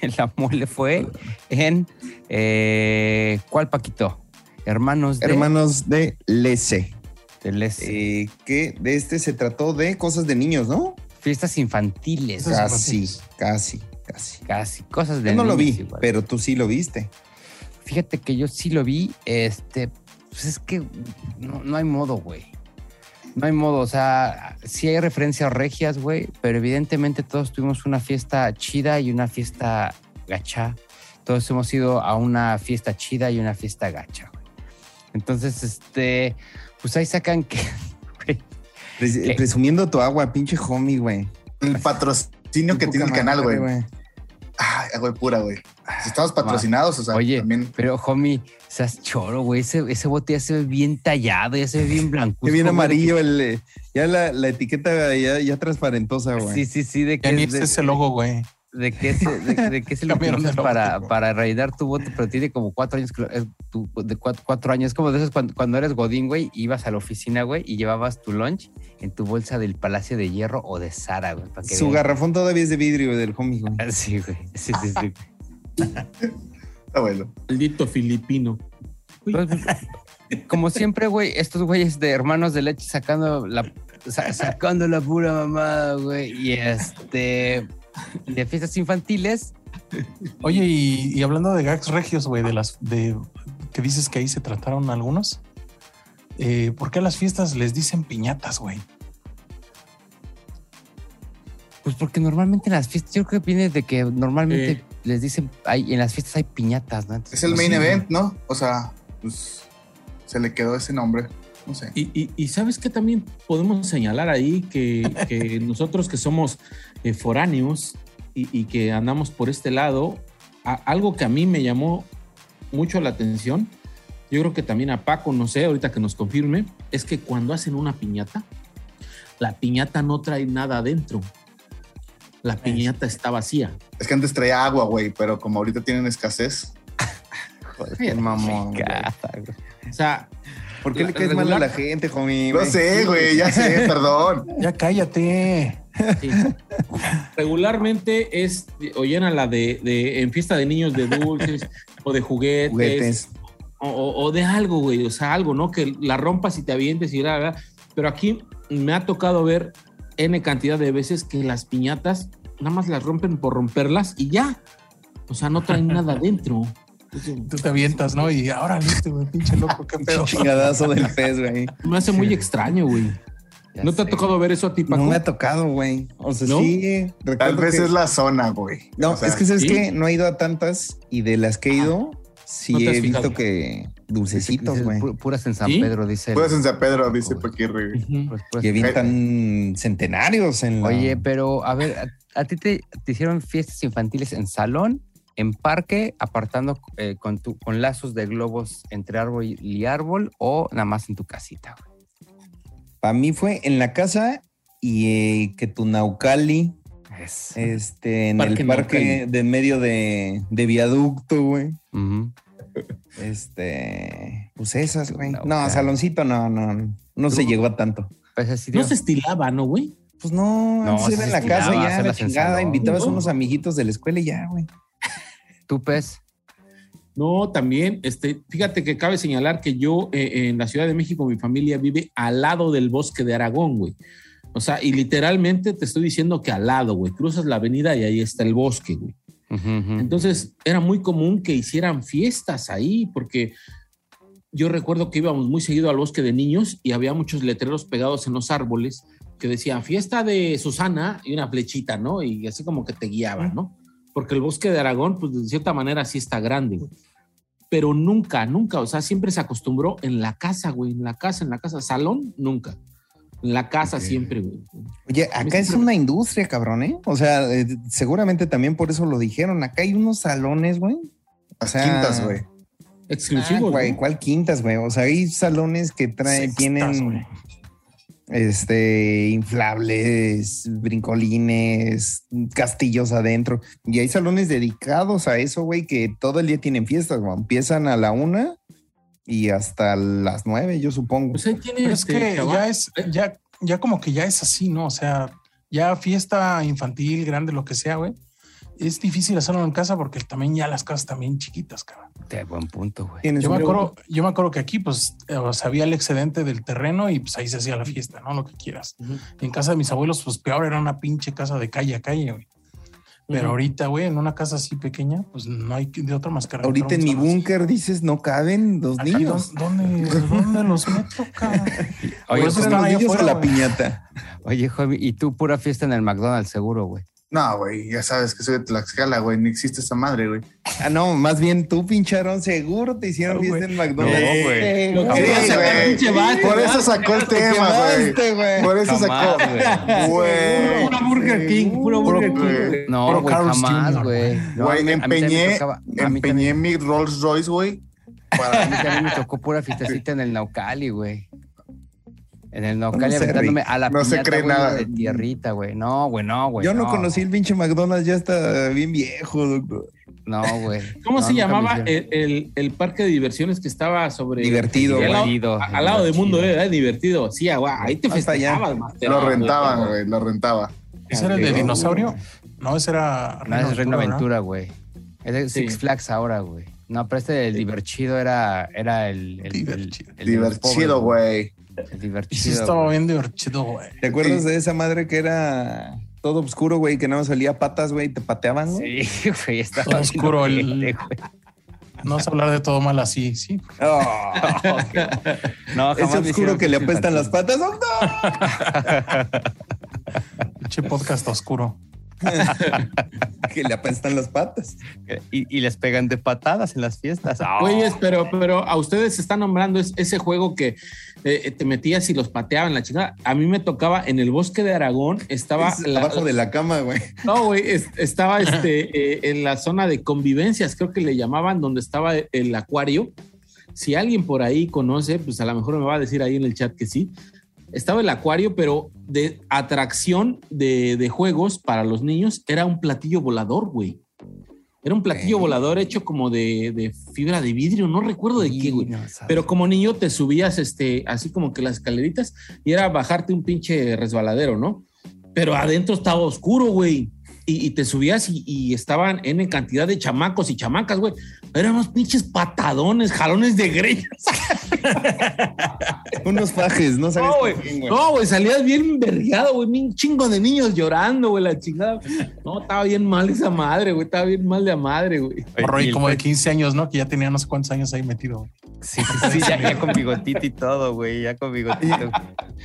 Speaker 4: El, la mole fue en... eh, ¿Cuál, Paquito? Hermanos de...
Speaker 2: Hermanos de Lese.
Speaker 4: de Les-
Speaker 2: Eh, que de este se trató de cosas de niños, ¿no?
Speaker 4: Fiestas infantiles.
Speaker 2: Casi,
Speaker 6: infantiles.
Speaker 2: casi, casi.
Speaker 4: Casi, cosas de
Speaker 2: Yo no lo vi,
Speaker 4: igual.
Speaker 2: pero tú sí lo viste.
Speaker 4: Fíjate que yo sí lo vi, este, pues es que no, no hay modo, güey. No hay modo, o sea, sí hay referencias regias, güey, pero evidentemente todos tuvimos una fiesta chida y una fiesta gacha. Todos hemos ido a una fiesta chida y una fiesta gacha, güey. Entonces, este, pues ahí sacan que.
Speaker 2: Presumiendo tu agua, pinche homie, güey.
Speaker 3: El patrocinio que tiene el canal, güey. Ay, agua pura, güey. Si estamos patrocinados, o sea,
Speaker 4: Oye,
Speaker 3: también.
Speaker 4: pero homie, seas choro, güey, ese, ese bote ya se ve bien tallado, ya se ve bien blanco.
Speaker 2: Qué bien amarillo, el, eh, ya la, la etiqueta ya, ya transparentosa, güey.
Speaker 4: Sí, sí, sí, de que
Speaker 6: Ya ni
Speaker 4: es de-
Speaker 6: es ese logo, güey.
Speaker 4: De que, es, de, de que
Speaker 6: Cambiaron de
Speaker 4: utilizas para, para rellenar tu voto, pero tiene como cuatro años, que lo- es tu- de cuatro, cuatro años, como de esos cuando, cuando eres Godín, güey, ibas a la oficina, güey, y llevabas tu lunch en tu bolsa del Palacio de Hierro o de Sara, güey. para que
Speaker 2: Su garrafón todavía es de vidrio del homie, güey.
Speaker 4: Ah, Sí, güey, sí, sí, sí.
Speaker 3: Está bueno.
Speaker 5: Maldito filipino.
Speaker 4: Pues, pues, como siempre, güey, estos güeyes de hermanos de leche sacando la, sa- sacando la pura mamada, güey, y este, de fiestas infantiles,
Speaker 6: Oye, y, y hablando de gags regios, güey, de las de que dices que ahí se trataron algunos, eh, ¿por qué a las fiestas les dicen piñatas, güey?
Speaker 4: Pues porque normalmente en las fiestas, yo creo que viene de que normalmente
Speaker 5: Eh.
Speaker 4: les dicen, hay, en las fiestas hay piñatas, ¿no? Entonces,
Speaker 3: Es el main event, ¿no? O sea, pues se le quedó ese nombre. No sé.
Speaker 5: Y, y- y sabes que también podemos señalar ahí que, que nosotros que somos eh, foráneos y, y que andamos por este lado, a- algo que a mí me llamó mucho la atención, yo creo que también a Paco, no sé, ahorita que nos confirme, es que cuando hacen una piñata, la piñata no trae nada adentro. La piñata está vacía.
Speaker 3: Es que antes traía agua, güey, pero como ahorita tienen escasez,
Speaker 2: Qué mamón, güey.
Speaker 5: O sea,
Speaker 2: ¿Por qué
Speaker 5: La-
Speaker 2: le caes mal a la gente, homie?
Speaker 3: no sé, güey, ya sé, perdón.
Speaker 6: Ya cállate.
Speaker 5: Sí. Regularmente es o llena la de, de- en fiesta de niños de dulces o de juguetes,
Speaker 2: Juguetes.
Speaker 5: O, o- o de algo, güey, o sea, algo, ¿no? Que la rompas y te avientes y la, la, la. Pero aquí me ha tocado ver N cantidad de veces que las piñatas nada más las rompen por romperlas y ya. O sea, no traen nada adentro.
Speaker 6: Tú te avientas, ¿no? Y ahora listo, güey, pinche loco, qué pedo.
Speaker 2: Chingadazo del pez, güey.
Speaker 5: Me hace muy extraño, güey.
Speaker 4: Ya
Speaker 5: ¿No te ha tocado ver eso a ti, Paco?
Speaker 2: No me ha tocado, güey. O sea,
Speaker 5: ¿No?
Speaker 2: sí.
Speaker 3: Tal
Speaker 2: recuerdo
Speaker 3: vez
Speaker 2: que-
Speaker 3: es la zona, güey.
Speaker 2: No,
Speaker 3: O sea,
Speaker 2: es que sabes
Speaker 5: ¿sí?
Speaker 2: que no he ido a tantas y de las que he ido, sí
Speaker 5: ¿No te has
Speaker 2: he visto
Speaker 5: fijado?
Speaker 2: que dulcecitos, güey.
Speaker 4: pu- Puras en San
Speaker 5: ¿Sí?
Speaker 4: Pedro, dice.
Speaker 3: Puedes en San Pedro, dice. Paquirri.
Speaker 4: Pues, puras-
Speaker 2: Y avientan centenarios en la...
Speaker 4: Oye, pero a ver, ¿a, a ti te, te hicieron fiestas infantiles en salón, en parque, apartando eh, con, tu, con lazos de globos entre árbol y árbol o nada más en tu casita? güey?
Speaker 2: Para mí fue en la casa y eh, que tu Naucali,
Speaker 4: Es-
Speaker 2: este, en
Speaker 5: Parque
Speaker 2: el parque
Speaker 5: Naucali.
Speaker 2: de en medio de, de viaducto, güey. Este, pues esas, güey.
Speaker 4: No,
Speaker 2: No, saloncito no, no, no se llegó a tanto.
Speaker 4: Pues así
Speaker 5: No se estilaba, ¿no, güey?
Speaker 2: Pues no,
Speaker 4: No,
Speaker 2: antes
Speaker 4: sí
Speaker 2: era en
Speaker 4: se
Speaker 2: la casa ya, la chingada, invitabas a
Speaker 5: ¿no?
Speaker 2: unos amiguitos de la escuela y ya, güey.
Speaker 4: Tú, pez.
Speaker 5: No, también, este, fíjate que cabe señalar que yo eh, en la Ciudad de México, mi familia vive al lado del bosque de Aragón, güey. O sea, y literalmente te estoy diciendo que al lado, güey. Cruzas la avenida y ahí está el bosque, güey. Entonces era muy común que hicieran fiestas ahí, porque yo recuerdo que íbamos muy seguido al bosque de niños y había muchos letreros pegados en los árboles que decían fiesta de Susana y una flechita, ¿no? Y así como que te guiaban, ¿no? Porque el bosque de Aragón, pues de cierta manera sí está grande, güey. Pero nunca, nunca, o sea, siempre se acostumbró en la casa, güey, en la casa, en la casa, salón, nunca. En la casa siempre, güey.
Speaker 2: Oye, acá es
Speaker 5: siempre-
Speaker 2: una industria, cabrón, ¿eh? O sea, eh, seguramente también por eso lo dijeron. Acá hay unos salones, güey. O sea,
Speaker 3: quintas, güey.
Speaker 5: Exclusivo,
Speaker 2: Ah. ¿cuál quintas, güey? O sea, hay salones que traen,
Speaker 6: Sextas,
Speaker 2: tienen
Speaker 6: güey.
Speaker 2: Este inflables, brincolines, castillos adentro. Y hay salones dedicados a eso, güey, que todo el día tienen fiestas, güey. Empiezan a la una y hasta las nueve, yo supongo.
Speaker 5: Pues ahí tiene
Speaker 6: Pero es
Speaker 5: este,
Speaker 6: que ya es, ya, ya como que ya es así, ¿no? O sea, ya fiesta infantil, grande, lo que sea, güey. Es difícil hacerlo en casa porque también ya las casas también chiquitas, cabrón.
Speaker 4: De buen punto, güey.
Speaker 6: Yo me acuerdo, yo me acuerdo que aquí, pues, eh, o sea, había el excedente del terreno y pues ahí se hacía la fiesta, ¿no? Lo que quieras. Y en casa de mis abuelos, pues peor era una pinche casa de calle a calle, güey. Pero ahorita, güey, en una casa así pequeña, pues no hay que- de otra más que
Speaker 2: Ahorita en mi búnker dices no caben los niños.
Speaker 6: ¿Dónde, dónde los meto, cabrón?
Speaker 4: Oye,
Speaker 6: Por eso
Speaker 2: Pues
Speaker 6: están
Speaker 2: los niños
Speaker 6: afuera,
Speaker 2: a la piñata.
Speaker 4: Oye, Javi, y tú pura fiesta en el McDonald's, seguro, güey.
Speaker 3: No, güey, ya sabes que soy de Tlaxcala, güey. No existe esa madre, güey.
Speaker 2: Ah, no, más bien tú, pincharón, seguro te hicieron
Speaker 6: No,
Speaker 2: fiesta en McDonald's.
Speaker 4: No, güey.
Speaker 3: Sí,
Speaker 5: pinche vato,
Speaker 3: Por eso sacó el
Speaker 2: Te
Speaker 3: tema, güey. Por eso
Speaker 4: Jamás,
Speaker 3: sacó.
Speaker 4: güey.
Speaker 3: Güey.
Speaker 5: Pura Burger King, puro
Speaker 3: Puro,
Speaker 5: Burger King.
Speaker 4: No,
Speaker 6: Puro
Speaker 4: güey, jamás, güey.
Speaker 3: Güey, empeñé, empeñé mi Rolls Royce, güey.
Speaker 4: A mí también me tocó pura fiestecita en el Naucali, güey. En el Naucali
Speaker 2: No
Speaker 4: aventándome a la
Speaker 3: No se
Speaker 4: piñata,
Speaker 3: cree
Speaker 4: güey,
Speaker 3: nada.
Speaker 4: de tierrita, güey. No, güey, no, güey.
Speaker 2: Yo no, conocí el pinche McDonald's, ya está bien viejo, doctor.
Speaker 4: No, güey.
Speaker 5: ¿Cómo
Speaker 4: No,
Speaker 5: se llamaba el, el- el parque de diversiones que estaba sobre.
Speaker 2: Divertido,
Speaker 5: al lado,
Speaker 4: Divertido,
Speaker 5: a- al lado de Mundo era divertido. Sí, agua, ahí te festejabas.
Speaker 3: Lo rentaban, güey. Lo rentaba.
Speaker 6: ¿Ese era el de dinosaurio? No, ese era
Speaker 4: No, es Reino. Aventura, güey. Es de
Speaker 5: Sí.
Speaker 4: Six Flags ahora, güey. No, pero este del divertido era, era el, el, el-
Speaker 6: Divertido.
Speaker 4: el
Speaker 3: Divertido, güey.
Speaker 4: El
Speaker 6: Y sí
Speaker 4: divertido.
Speaker 6: estaba
Speaker 4: güey.
Speaker 6: bien divertido, güey.
Speaker 2: ¿Te acuerdas de esa madre que era todo oscuro, güey, que no salía patas, güey, y te pateaban, güey?
Speaker 4: Sí, güey, estaba
Speaker 6: Todo oscuro el-
Speaker 4: güey.
Speaker 6: No vas a hablar de todo mal así, sí.
Speaker 2: Oh,
Speaker 4: No, jamás me
Speaker 2: oscuro que le apestan las patas, doctor.
Speaker 6: Pinche podcast oscuro.
Speaker 2: que le apestan las patas.
Speaker 4: Y, y les pegan de patadas en las fiestas.
Speaker 5: Güeyes, pero, pero a ustedes se está nombrando es- ese juego que eh, te metías y los pateaban la chingada. A mí me tocaba en el bosque de Aragón, estaba
Speaker 2: Es
Speaker 5: la-
Speaker 2: abajo de la cama, güey.
Speaker 5: No, güey, es- estaba este, eh, en la zona de convivencias, creo que le llamaban, donde estaba el acuario. Si alguien por ahí conoce, pues a lo mejor me va a decir ahí en el chat que sí. Estaba el acuario, pero de atracción de, de juegos para los niños era un platillo volador, güey. Era un platillo volador hecho como de, de fibra de vidrio, no recuerdo de qué, güey.
Speaker 4: no.
Speaker 5: Pero como niño te subías este, así como que las escaleritas y era bajarte un pinche resbaladero, ¿no? Pero adentro estaba oscuro, güey. Y, y te subías y, y estaban en cantidad de chamacos y chamacas, güey. Eran unos pinches patadones, jalones de greñas.
Speaker 2: Unos fajes, no sabes
Speaker 5: No, güey. No, salías bien vergueado, güey. Un chingo de niños llorando, güey, la chingada. No, estaba bien mal esa madre, güey. Estaba bien mal de a madre, güey.
Speaker 4: Oye,
Speaker 6: Morro,
Speaker 4: y
Speaker 6: y
Speaker 4: el
Speaker 6: como de
Speaker 4: pe-
Speaker 6: 15 años, ¿no? Que ya tenía no sé cuántos años ahí metido. güey.
Speaker 4: Sí, sí, sí, ya, ya con bigotito y todo, güey. Ya con bigotito.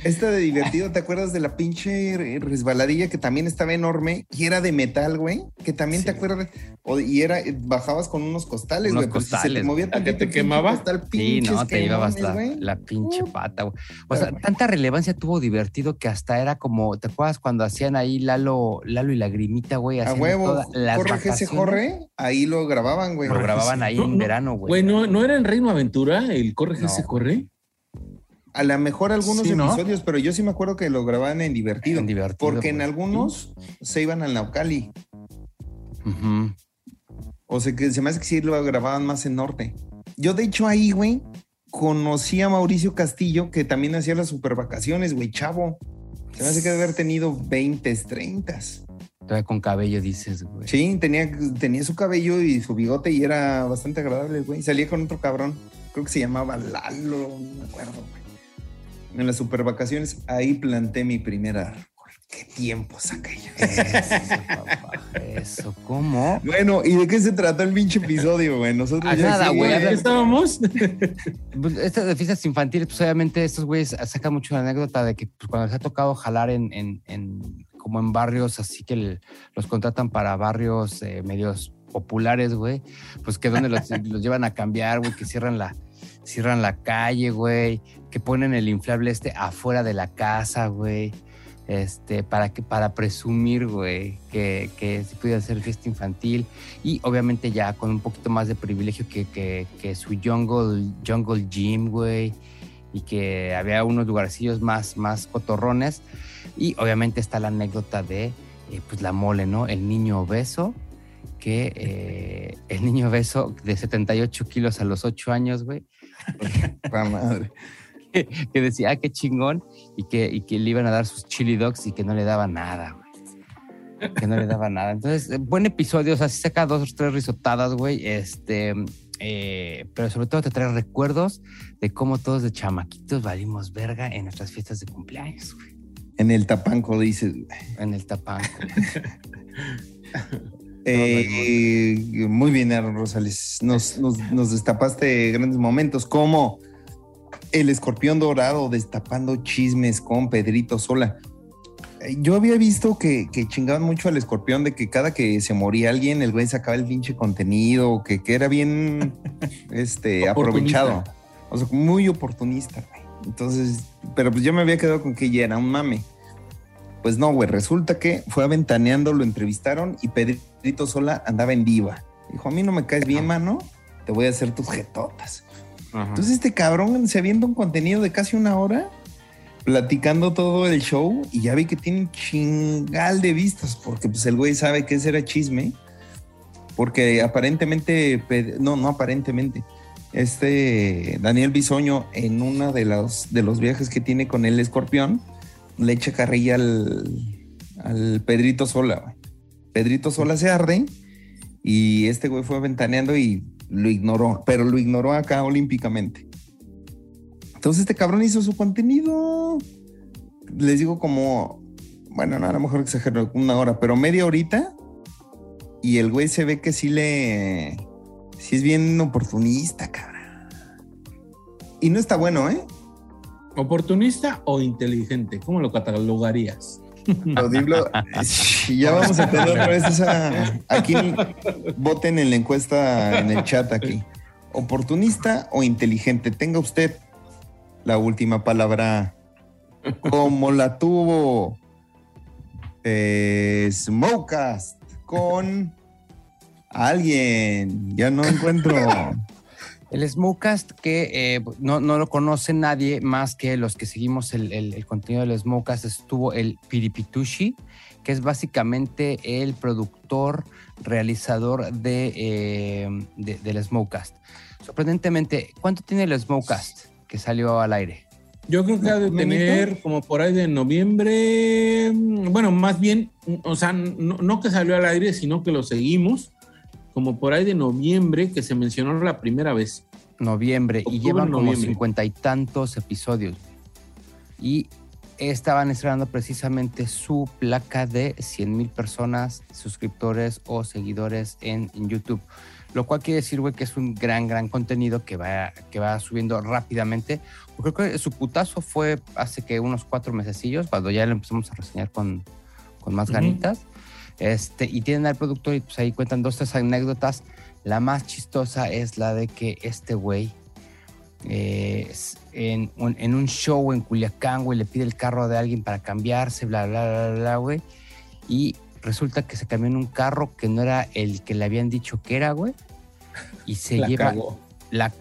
Speaker 2: Esta de divertido, ¿te acuerdas de la pinche resbaladilla que también estaba enorme y era de metal, güey? Que también te acuerdas. O- y era, bajabas con unos costales,
Speaker 4: Unos
Speaker 2: güey. pero si se
Speaker 4: costales,
Speaker 2: te movía
Speaker 5: ¿A que
Speaker 2: tantito
Speaker 5: te quemaba?
Speaker 2: costal,
Speaker 4: Sí, no, te llevabas la, la pinche
Speaker 2: Uh.
Speaker 4: pata, güey. O sea, tanta relevancia tuvo divertido que hasta era como, ¿te acuerdas cuando hacían ahí Lalo, Lalo y Lagrimita, güey?
Speaker 2: A
Speaker 4: haciendo
Speaker 2: huevo,
Speaker 4: todas las
Speaker 2: corre que se corre, ahí lo grababan, güey.
Speaker 4: Lo grababan ahí
Speaker 5: No,
Speaker 4: en
Speaker 5: no,
Speaker 4: verano, güey.
Speaker 5: Güey, ¿no, ¿no era en Reino Aventura el corre que
Speaker 4: No.
Speaker 5: se corre?
Speaker 2: A lo mejor algunos
Speaker 6: Sí, ¿no?
Speaker 2: episodios, pero yo sí me acuerdo que lo grababan en divertido.
Speaker 4: En Divertido,
Speaker 2: porque en algunos se iban al Naucali.
Speaker 4: Ujú.
Speaker 2: O sea que se me hace que sí lo grababan más en norte. Yo, de hecho, ahí, güey, conocí a Mauricio Castillo, que también hacía las super vacaciones, güey, chavo. Se me hace que debe haber tenido 20, 30.
Speaker 4: Todavía con cabello dices, güey.
Speaker 2: Sí, tenía, tenía su cabello y su bigote y era bastante agradable, güey. Salía con otro cabrón, creo que se llamaba Lalo, no me acuerdo, güey. En las super vacaciones, ahí planté mi primera. Qué tiempo saca
Speaker 4: Eso, papá, Eso, ¿cómo?
Speaker 2: Bueno, ¿y de qué se trató el pinche episodio, güey? Nosotros
Speaker 4: Ah,
Speaker 2: ya
Speaker 4: nada, güey,
Speaker 5: ¿Qué estábamos?
Speaker 4: Pues, Estas de fiestas infantiles, pues obviamente estos güeyes sacan mucho la anécdota de que pues, cuando les ha tocado jalar en, en- en- como en barrios así que el- los contratan para barrios eh, medios populares, güey, pues que donde los, los llevan a cambiar, güey, que cierran la, cierran la calle, güey, que ponen el inflable este afuera de la casa, güey. Este, para que, para presumir, güey, que, que se puede hacer fiesta infantil y obviamente ya con un poquito más de privilegio que, que, que su jungle, jungle gym, güey, y que había unos lugarcillos más, más cotorrones. Y obviamente está la anécdota de, eh, pues, la mole, ¿no? El niño obeso, que eh, el niño obeso de 78 kilos a los 8 años, güey,
Speaker 2: madre.
Speaker 4: que decía, ah, qué chingón, y que, y que le iban a dar sus chili dogs y que no le daba nada, güey. Que no le daba nada. Entonces, eh, buen episodio, o sea, sí saca dos o tres risotadas, güey. Este, eh, pero sobre todo te trae recuerdos de cómo todos de chamaquitos valimos verga en nuestras fiestas de cumpleaños, güey.
Speaker 2: En el tapanco dices, güey.
Speaker 4: En el tapanco.
Speaker 2: Eh, muy bien, Aaron Rosales. Nos, nos, nos destapaste grandes momentos, como el escorpión dorado destapando chismes con Pedrito Sola. Eh, Yo había visto que, que chingaban mucho al escorpión de que cada que se moría alguien, el güey sacaba el pinche contenido, que, que era bien este, aprovechado. O sea, muy oportunista, güey. Entonces, pero pues yo me había quedado con que ya era un mame. Pues no, güey, resulta que fue aventaneando, lo entrevistaron y Pedrito Sola andaba en diva. Dijo, a mí no me caes bien, mano, te voy a hacer tus jetotas. Entonces este cabrón se avienta un contenido de casi una hora platicando todo el show y ya vi que tiene chingal de vistas porque pues el güey sabe que ese era chisme porque aparentemente, no, no aparentemente, este Daniel Bisoño en una de los, de los viajes que tiene con el escorpión le echa carrilla al, al Pedrito Sola. Pedrito Sola se arde y este güey fue ventaneando y lo ignoró, pero lo ignoró acá olímpicamente. Entonces este cabrón hizo su contenido, les digo como, bueno, no, a lo mejor exagero, una hora, pero media horita y el güey se ve que sí le, sí es bien oportunista, cabrón. Y no está bueno, ¿eh?
Speaker 5: ¿Oportunista o inteligente? ¿Cómo lo catalogarías?
Speaker 2: Sí, ya vamos a tener otra vez esa. Aquí voten en la encuesta en el chat aquí. ¿Oportunista o inteligente? Tenga usted la última palabra. Como la tuvo eh, Smokecast con alguien. Ya no encuentro.
Speaker 4: El Smokecast que eh, no, no lo conoce nadie más que los que seguimos el, el- el contenido del Smokecast estuvo el Piripitushi, que es básicamente el productor, realizador de, eh, de- del Smokecast. Sorprendentemente, ¿cuánto tiene el Smokecast que salió al aire?
Speaker 5: Yo creo que ha de tener como por ahí de noviembre, bueno, más bien, o sea, no, no que salió al aire, sino que lo seguimos, como por ahí de noviembre, que se mencionó la primera vez.
Speaker 4: Noviembre y llevan como cincuenta y tantos episodios. Y estaban estrenando precisamente su placa de 100 mil personas, suscriptores o seguidores en, en YouTube. Lo cual quiere decir, güey, que es un gran, gran contenido que va, que va subiendo rápidamente. Creo que su putazo fue hace que unos cuatro mesecillos, cuando ya lo empezamos a reseñar con, con más ganitas. Este, y tienen al productor y pues ahí cuentan dos, tres anécdotas. La más chistosa es la de que este güey eh, en, un, en un show en Culiacán, güey, le pide el carro de alguien para cambiarse, bla, bla, bla, bla, güey. Y resulta que se cambió en un carro que no era el que le habían dicho que era, güey. Y se
Speaker 5: La
Speaker 4: lleva,
Speaker 5: cagó.
Speaker 4: la,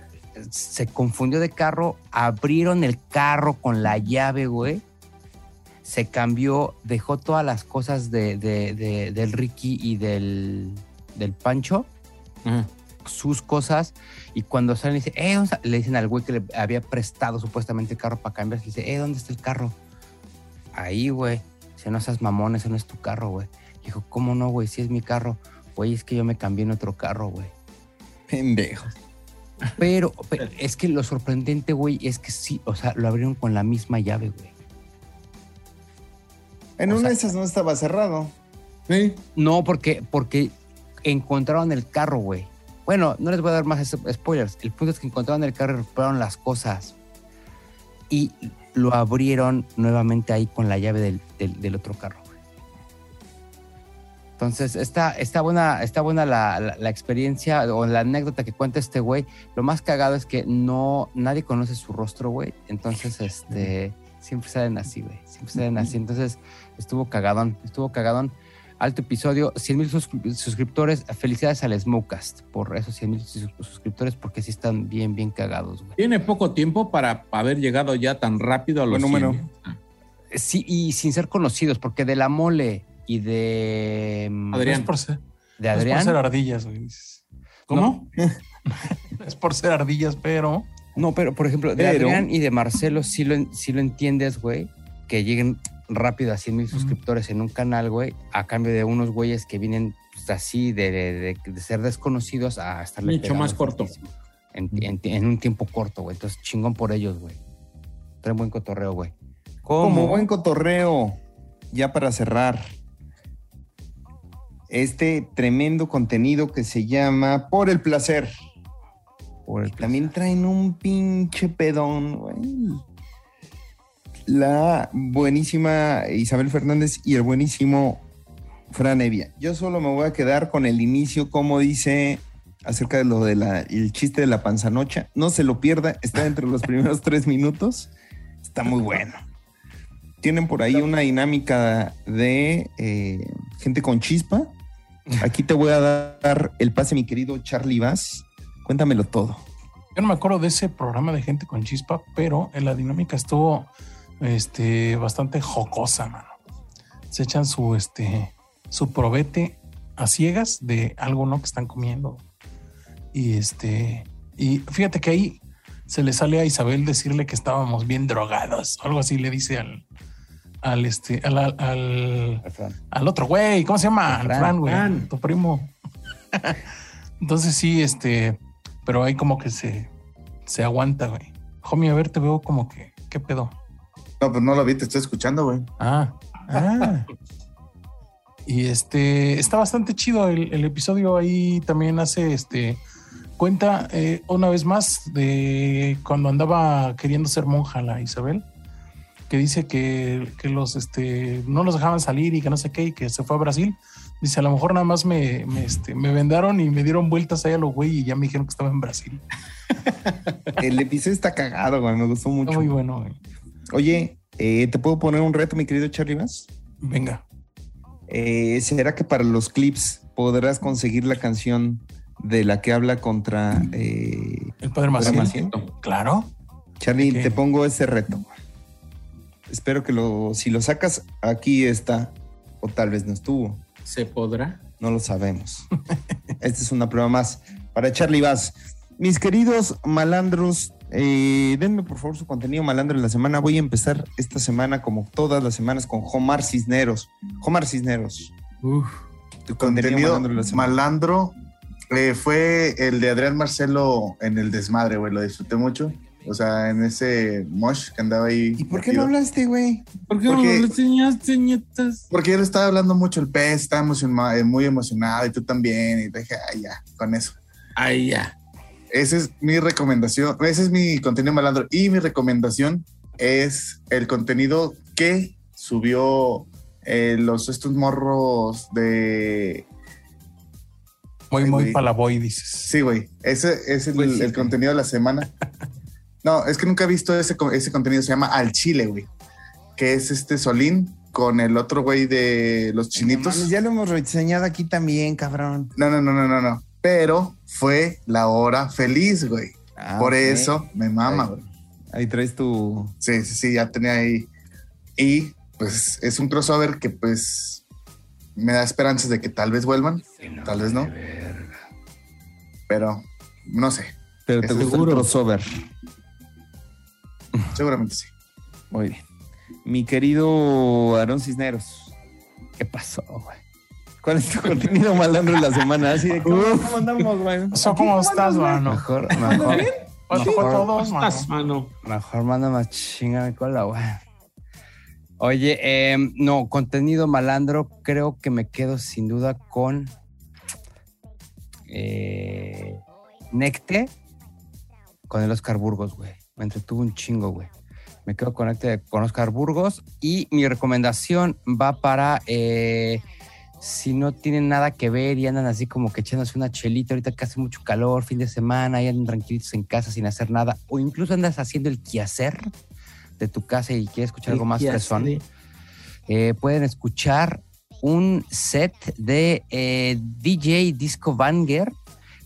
Speaker 4: se confundió de carro, abrieron el carro con la llave, güey. Se cambió, dejó todas las cosas de, de- de- del Ricky y del, del Pancho sus cosas y cuando salen dice, eh, ¿dónde está?" le dicen al güey que le había prestado supuestamente el carro para cambiar, le dice, eh, ¿dónde está el carro? Ahí, güey. Dice, no seas mamón, ese no es tu carro, güey. Dijo, ¿cómo no, güey? Si es mi carro. Güey, es que yo me cambié en otro carro, güey.
Speaker 2: Pendejo.
Speaker 4: Pero, pero es que lo sorprendente, güey, es que sí, o sea, lo abrieron con la misma llave, güey.
Speaker 2: En
Speaker 4: O
Speaker 2: una
Speaker 4: sea-
Speaker 2: de esas no estaba cerrado.
Speaker 3: Sí.
Speaker 4: No, porque, porque encontraron el carro, güey. Bueno, no les voy a dar más spoilers. El punto es que encontraron el carro y recuperaron las cosas. Y lo abrieron nuevamente ahí con la llave del, del- del otro carro, güey. Entonces, está, está buena, está buena la, la- la experiencia o la anécdota que cuenta este güey. Lo más cagado es que no, nadie conoce su rostro, güey. Entonces, este, siempre salen así, güey. Siempre salen así. Entonces, estuvo cagadón, estuvo cagadón. Alto episodio, 100 mil suscriptores. Felicidades al Smokecast por esos 100 mil suscriptores, porque sí están bien, bien cagados, güey.
Speaker 5: Tiene poco tiempo para haber llegado ya tan rápido a los
Speaker 2: Buen número.
Speaker 5: 100. Ah,
Speaker 4: Sí, y sin ser conocidos, porque de la mole y de.
Speaker 5: Adrián.
Speaker 6: Es por ser,
Speaker 4: De
Speaker 6: es por ser
Speaker 4: Adrián.
Speaker 6: ardillas, güey.
Speaker 5: ¿Cómo?
Speaker 6: Es por ser ardillas, pero
Speaker 4: No, pero por ejemplo, de
Speaker 2: Pero-
Speaker 4: Adrián y de Marcelo sí lo, sí lo entiendes, güey. Que lleguen rápido a 100 mil suscriptores en un canal, güey, a cambio de unos güeyes que vienen pues, así de, de- de ser desconocidos a estarle
Speaker 5: Mucho más corto.
Speaker 4: En, en- en un tiempo corto, güey. Entonces, chingón por ellos, güey. Traen buen cotorreo, güey.
Speaker 2: Como buen cotorreo, ya para cerrar, este tremendo contenido que se llama Por el placer.
Speaker 4: Por el
Speaker 2: También traen un pinche pedón, güey. La buenísima Isabel Fernández y el buenísimo Fran Evia. Yo solo me voy a quedar con el inicio, como dice acerca de lo del el chiste de la panzanocha. No se lo pierda, está entre los primeros tres minutos. Está muy bueno. Tienen por ahí una dinámica de eh, gente con chispa. Aquí te voy a dar el pase, mi querido Charlie Vaz. Cuéntamelo todo.
Speaker 6: yo no me acuerdo de ese programa de gente con chispa, pero en la dinámica estuvo este, bastante jocosa, mano. Se echan su, este, su probete a ciegas de algo no que están comiendo. Y este, y fíjate que ahí se le sale a Isabel decirle que estábamos bien drogados. Algo así le dice al, al este, al, al- al- otro güey, ¿cómo se llama?
Speaker 4: Al
Speaker 6: Al
Speaker 4: Fran.
Speaker 6: Fran, güey,
Speaker 5: Fran.
Speaker 6: tu primo. Entonces sí, este, pero ahí como que se, se aguanta, güey. Homie, a ver, te veo como que, ¿qué pedo?
Speaker 3: No, pues no lo vi, te estoy escuchando, güey.
Speaker 6: Ah, ah. Y este, está bastante chido el, el episodio ahí también hace, este, cuenta eh, una vez más de cuando andaba queriendo ser monja la Isabel, que dice que, que los, este, no los dejaban salir y que no sé qué, y que se fue a Brasil. Dice, a lo mejor nada más me, me, este, me vendaron y me dieron vueltas ahí a los güey y ya me dijeron que estaba en Brasil.
Speaker 2: El episodio está cagado, güey. Me gustó
Speaker 6: Está
Speaker 2: mucho.
Speaker 6: muy bueno, güey.
Speaker 2: Oye, eh, ¿te puedo poner un reto, mi querido Charlie Vaz?
Speaker 6: Venga.
Speaker 2: Eh, ¿Será que para los clips podrás conseguir la canción de la que habla contra eh,
Speaker 6: El padre Maciel.
Speaker 2: Maciel?
Speaker 6: Claro.
Speaker 2: Charlie, te pongo ese reto. Espero que lo, si lo sacas, aquí está. O tal vez no estuvo.
Speaker 5: ¿Se podrá?
Speaker 2: No lo sabemos. Esta es una prueba más para Charlie Vaz. Mis queridos malandros, eh, denme por favor su contenido malandro en la semana. Voy a empezar esta semana, como todas las semanas, con Omar Cisneros. Omar Cisneros. Tu
Speaker 3: Contenido
Speaker 2: malandro de la semana.
Speaker 3: malandro eh, fue el de Adrián Marcelo en el desmadre, güey. Lo disfruté mucho. O sea, en ese mosh que andaba ahí.
Speaker 2: ¿Y por qué no hablaste, güey?
Speaker 5: ¿Por qué
Speaker 3: Porque-
Speaker 5: no lo enseñaste, nietas?
Speaker 3: Porque él estaba hablando mucho el pez, estaba emociona- eh, muy emocionado y tú también. Y dije, ay, ya, con eso.
Speaker 5: Ay, ya.
Speaker 3: Esa es mi recomendación. Ese es mi contenido malandro. Y mi recomendación es el contenido que subió eh, los estos morros de.
Speaker 6: Muy,
Speaker 3: Ay,
Speaker 6: muy palaboy, dices.
Speaker 3: Sí, güey. Ese es el,
Speaker 2: Pues sí,
Speaker 3: el
Speaker 2: güey.
Speaker 3: contenido de la semana. No, es que nunca he visto ese, ese contenido. Se llama Al Chile, güey. Que es este Solín con el otro güey de los chinitos.
Speaker 2: Ya lo hemos reseñado aquí también, cabrón.
Speaker 3: No, no, no, no, no, no. Pero fue la hora feliz, güey.
Speaker 2: Ah,
Speaker 3: Por eso me mama,
Speaker 2: Ahí.
Speaker 3: güey.
Speaker 2: Ahí traes tu.
Speaker 3: Sí, sí, sí, ya tenía ahí. Y pues es un crossover que pues me da esperanzas de que tal vez vuelvan, tal vez no. pero no sé,
Speaker 2: Pero te gusta el crossover.
Speaker 3: seguramente sí.
Speaker 2: Muy bien. Mi querido Aarón Cisneros,
Speaker 4: ¿Qué pasó, güey?
Speaker 2: ¿Cuál es tu contenido malandro de la semana? Así de, ¿cómo, cómo andamos, güey?
Speaker 6: ¿cómo estás, mano?
Speaker 4: Mejor, mejor,
Speaker 6: ¿Cuál fue
Speaker 4: Mejor.
Speaker 6: todos, mano?
Speaker 5: Estás, mano.
Speaker 4: mejor manda más chinga mi cola, güey. Oye, eh, no, contenido malandro, creo que me quedo sin duda con eh, Necte con el Oscar Burgos, güey. Me entretuvo un chingo, güey. Me quedo con Necte con Oscar Burgos y mi recomendación va para eh, si no tienen nada que ver y andan así como que echándose una chelita ahorita que hace mucho calor, fin de semana, y andan tranquilitos en casa sin hacer nada, o incluso andas haciendo el quehacer de tu casa y quieres escuchar algo más fresón, eh, pueden escuchar un set de eh, DJ Disco Banger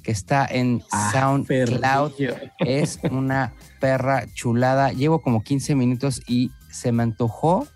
Speaker 4: que está en
Speaker 5: Ah,
Speaker 4: SoundCloud.
Speaker 5: perrillo.
Speaker 4: Es una perra chulada. Llevo como 15 minutos y se me antojó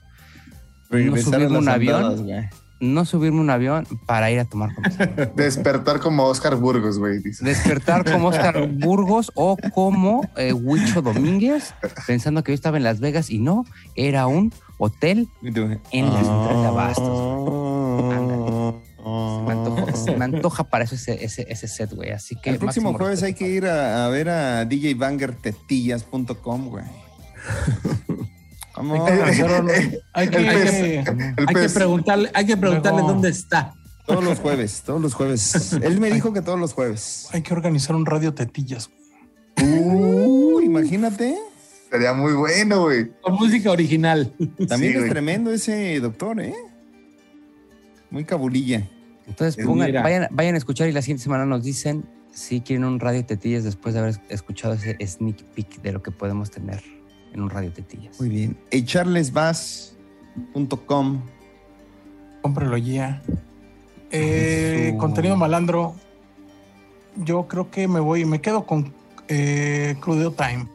Speaker 2: Regresar a
Speaker 4: subirme
Speaker 2: las
Speaker 4: un avión. No subirme un avión para ir a tomar con mis amigos.
Speaker 3: Despertar como Oscar Burgos, güey.
Speaker 4: Despertar como Oscar Burgos o como eh, Huicho Domínguez, pensando que yo estaba en Las Vegas y no, era un hotel en la central de Abastos. Se me, antoja, se me antoja para eso ese, ese, ese set, güey. Así que
Speaker 2: El próximo jueves hay que ir a, a ver a djbangertetillas.com, güey.
Speaker 6: Hay que hay hay
Speaker 5: preguntarle, hay que preguntarle
Speaker 6: Luego-
Speaker 5: dónde está.
Speaker 2: Todos los jueves, todos los jueves. Él me dijo que todos los jueves.
Speaker 6: hay que organizar un radio tetillas.
Speaker 2: Uh, imagínate.
Speaker 3: Sería muy bueno, güey.
Speaker 5: Con música original.
Speaker 2: También
Speaker 3: Sí,
Speaker 2: es
Speaker 3: güey.
Speaker 2: tremendo ese doctor, ¿eh? Muy cabulilla.
Speaker 4: Entonces pongan- vayan, vayan a escuchar y la siguiente semana nos dicen si quieren un radio tetillas después de haber escuchado ese sneak peek de lo que podemos tener en un radio tetillas.
Speaker 2: Muy bien. Echarlesvas.com.
Speaker 6: Cómprelo ya. Eh,
Speaker 4: Su-
Speaker 6: Contenido malandro. Yo creo que me voy, me quedo con eh, Crudeo Time.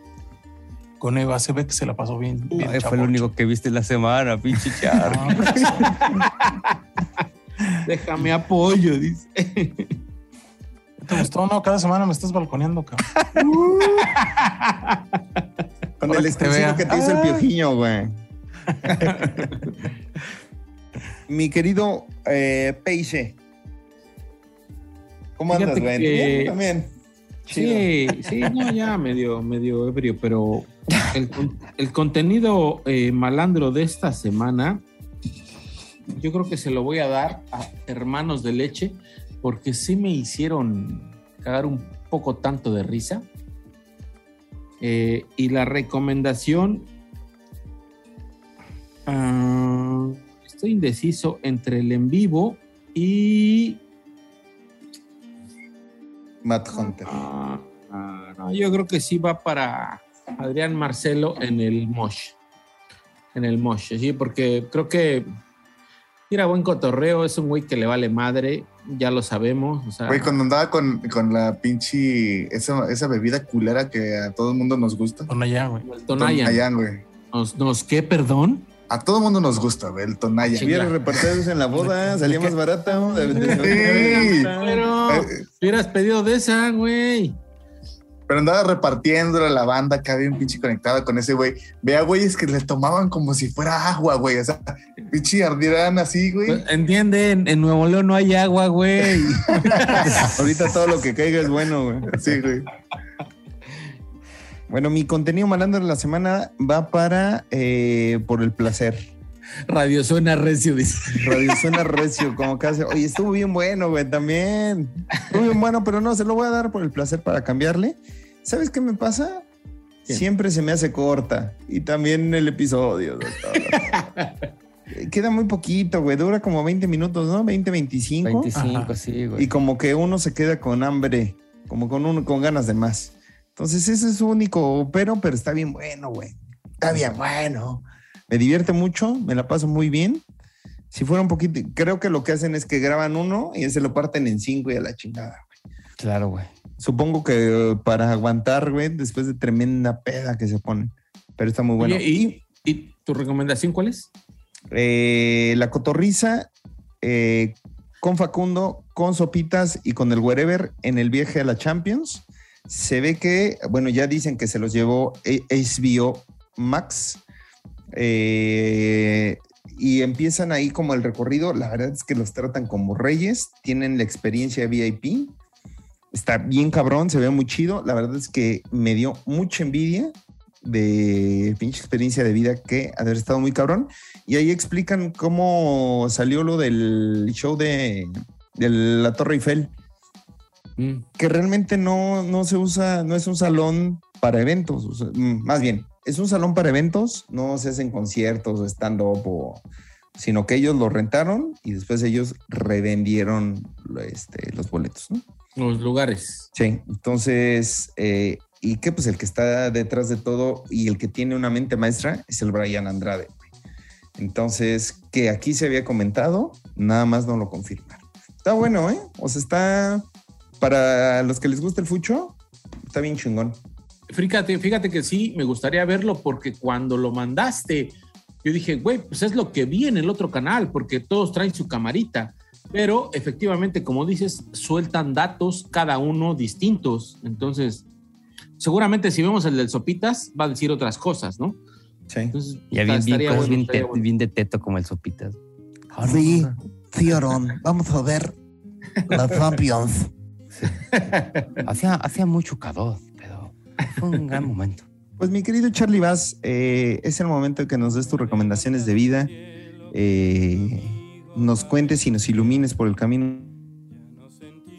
Speaker 6: Con Eva, se ve que se la pasó bien. bien
Speaker 4: Ay, fue lo único que viste la semana, pinche char.
Speaker 6: Ah,
Speaker 5: Déjame apoyo, dice.
Speaker 6: ¿Te gustó? No, cada semana me estás balconeando, cabrón.
Speaker 2: Con el
Speaker 6: que vea.
Speaker 2: que te hizo el piojiño, güey. Mi querido eh, Peixe. ¿Cómo andas, güey?
Speaker 5: que-
Speaker 2: también. Chido.
Speaker 5: Sí, sí, no, ya medio, medio ebrio, pero el, el contenido eh, malandro de esta semana, yo creo que se lo voy a dar a Hermanos de Leche, porque sí me hicieron cagar un poco tanto de risa. Eh, y la recomendación, ah, estoy indeciso entre el en vivo y
Speaker 2: Matt Hunter.
Speaker 5: Ah, ah, no, yo creo que sí va para Adrián Marcelo en el Mosh. En el Mosh, sí, porque creo que tira buen cotorreo, es un güey que le vale madre, ya lo sabemos. O sea,
Speaker 3: Güey, cuando andaba con, con la pinche. Esa, esa bebida culera que a todo el mundo nos gusta.
Speaker 6: Allá, güey.
Speaker 5: el Tonayan.
Speaker 3: Tonayan, güey.
Speaker 5: Nos, nos- ¿Qué, perdón?
Speaker 3: A todo el mundo nos gusta, güey, el Tonayan.
Speaker 2: Hubiera repartidos en la boda, salía más barata. ¿no?
Speaker 3: Sí.
Speaker 5: Pero
Speaker 3: Eh,
Speaker 5: hubieras pedido de esa, güey.
Speaker 3: Pero andaba repartiendo la banda había un pinche conectado con ese güey. Vea, güeyes que le tomaban como si fuera agua, güey. O sea, pinche ardieran así, güey.
Speaker 5: Pues, Entiende, en, en Nuevo León no hay agua, güey.
Speaker 2: Ahorita todo lo que caiga es bueno, güey.
Speaker 3: Sí, güey.
Speaker 2: Bueno, mi contenido malandro de la semana va para eh, Por el Placer.
Speaker 5: Radio suena recio, dice.
Speaker 2: Radio suena recio, como casi. Oye, estuvo bien bueno, güey, también. Estuvo bien bueno, pero no, se lo voy a dar por el placer para cambiarle. ¿Sabes qué me pasa?
Speaker 5: ¿Qué?
Speaker 2: Siempre se me hace corta. Y también el episodio, doctor. Queda muy poquito, güey. Dura como 20 minutos, ¿no? 20, 25.
Speaker 4: 25,
Speaker 6: Ajá.
Speaker 4: sí, güey.
Speaker 2: Y como que uno se queda con hambre, como con, uno, con ganas de más. Entonces, ese es su único pero, pero está bien bueno, güey. Está bien bueno. Me divierte mucho, me la paso muy bien. Si fuera un poquito, creo que lo que hacen es que graban uno y se lo parten en cinco y a la chingada.
Speaker 4: Claro, güey.
Speaker 2: Supongo que eh, para aguantar, güey, después de tremenda peda que se ponen. Pero está muy bueno.
Speaker 5: Oye, ¿y, ¿y tu recomendación cuál es?
Speaker 2: Eh, la cotorriza, eh, con Facundo, con Sopitas y con el Wherever en el viaje a la Champions. Se ve que, bueno, ya dicen que se los llevó HBO Max. Eh, y empiezan ahí como el recorrido. La verdad es que los tratan como reyes, tienen la experiencia VIP. Está bien cabrón, se ve muy chido. La verdad es que me dio mucha envidia de pinche experiencia de vida que haber estado muy cabrón. Y ahí explican cómo salió lo del show de, de la Torre Eiffel,
Speaker 5: Mm.
Speaker 2: que realmente no, no se usa, no es un salón para eventos, o sea, mm, más bien, es un salón para eventos, no se hacen conciertos o stand-up, o- sino que ellos lo rentaron y después ellos revendieron este, los boletos, ¿no?
Speaker 5: Los lugares.
Speaker 2: Sí, entonces, eh, y que pues el que está detrás de todo y el que tiene una mente maestra es el Brian Andrade. Entonces, que aquí se había comentado, nada más no lo confirmaron. Está bueno, ¿eh? O sea, está, para los que les gusta el fucho, está bien chingón.
Speaker 5: Fíjate, fíjate que sí, me gustaría verlo porque cuando lo mandaste, yo dije, güey, pues es lo que vi en el otro canal, porque todos traen su camarita. Pero efectivamente, como dices, sueltan datos cada uno distintos. Entonces, seguramente si vemos el del Sopitas, va a decir otras cosas, ¿no?
Speaker 2: Sí.
Speaker 5: Entonces,
Speaker 4: Ya bien, bien,
Speaker 5: bueno,
Speaker 4: bien,
Speaker 5: estaría
Speaker 4: te-
Speaker 5: bueno.
Speaker 4: bien de teto como el sopitas.
Speaker 2: Sí, Fioron, vamos a ver la Champions.
Speaker 4: Hacía, hacía mucho calor, fue un gran momento.
Speaker 2: Pues mi querido Charlie Vaz, eh, es el momento que nos des tus recomendaciones de vida, eh, nos cuentes y nos ilumines por el camino.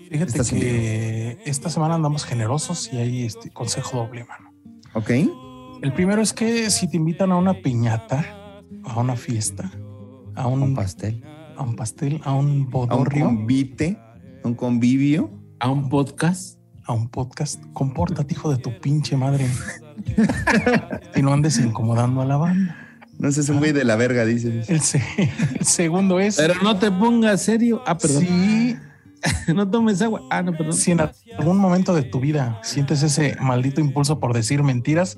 Speaker 6: Fíjate
Speaker 2: Estás
Speaker 6: que esta semana andamos generosos y hay este consejo doble, mano.
Speaker 2: ¿Ok?
Speaker 6: El primero es que si te invitan a una piñata, a una fiesta, a un,
Speaker 4: Un pastel.
Speaker 6: a un pastel, a un
Speaker 2: A un
Speaker 6: bodorrio,
Speaker 2: convite, a un convivio.
Speaker 5: A un podcast.
Speaker 6: A un podcast, compórtate, hijo de tu pinche madre. y no andes incomodando a la banda.
Speaker 2: No sé, es un güey de la verga, dices.
Speaker 6: El, se- el segundo es.
Speaker 5: Pero no te pongas serio. Ah, perdón.
Speaker 6: Sí,
Speaker 5: No tomes agua. Ah, no, perdón.
Speaker 6: si en algún momento de tu vida sientes ese maldito impulso por decir mentiras,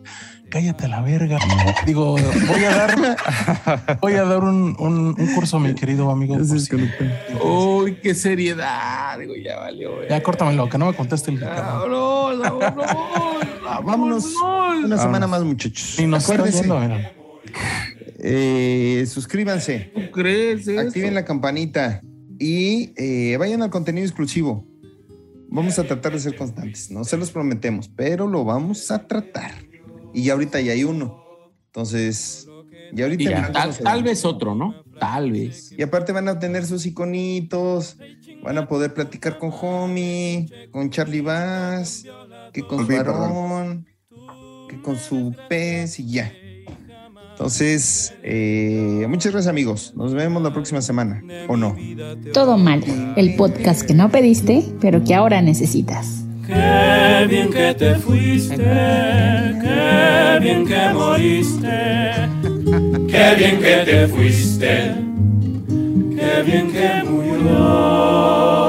Speaker 6: cállate a la verga. Digo, voy a dar, voy a dar un, un- un curso, mi querido amigo. si-
Speaker 5: Uy, qué seriedad. Digo, ya valió. güey.
Speaker 6: Ya córtamelo, que no me conteste el cabrón.
Speaker 5: Vámonos, vámonos.
Speaker 2: Una semana más, muchachos.
Speaker 6: Ni nos está
Speaker 2: Acuérdense,
Speaker 6: oyendo, mira.
Speaker 2: eh, suscríbanse,
Speaker 5: ¿Tú crees eso?
Speaker 2: activen la campanita y eh, vayan al contenido exclusivo. Vamos a tratar de ser constantes, no se los prometemos, pero lo vamos a tratar. Y ya ahorita ya hay uno. Entonces, ya ahorita
Speaker 5: Y ya,
Speaker 2: invitamos
Speaker 5: tal, vez otro, ¿no? Tal vez.
Speaker 2: Y aparte van a tener sus iconitos, van a poder platicar con Homie, con Charlie Bass, que con su varón, que con su pez y ya. Entonces, eh, muchas gracias amigos. Nos vemos la próxima semana, ¿o no?
Speaker 7: Todo mal, el podcast que no pediste, pero que ahora necesitas.
Speaker 8: Qué bien que te fuiste, qué bien que moriste, qué bien que te fuiste, qué bien que murió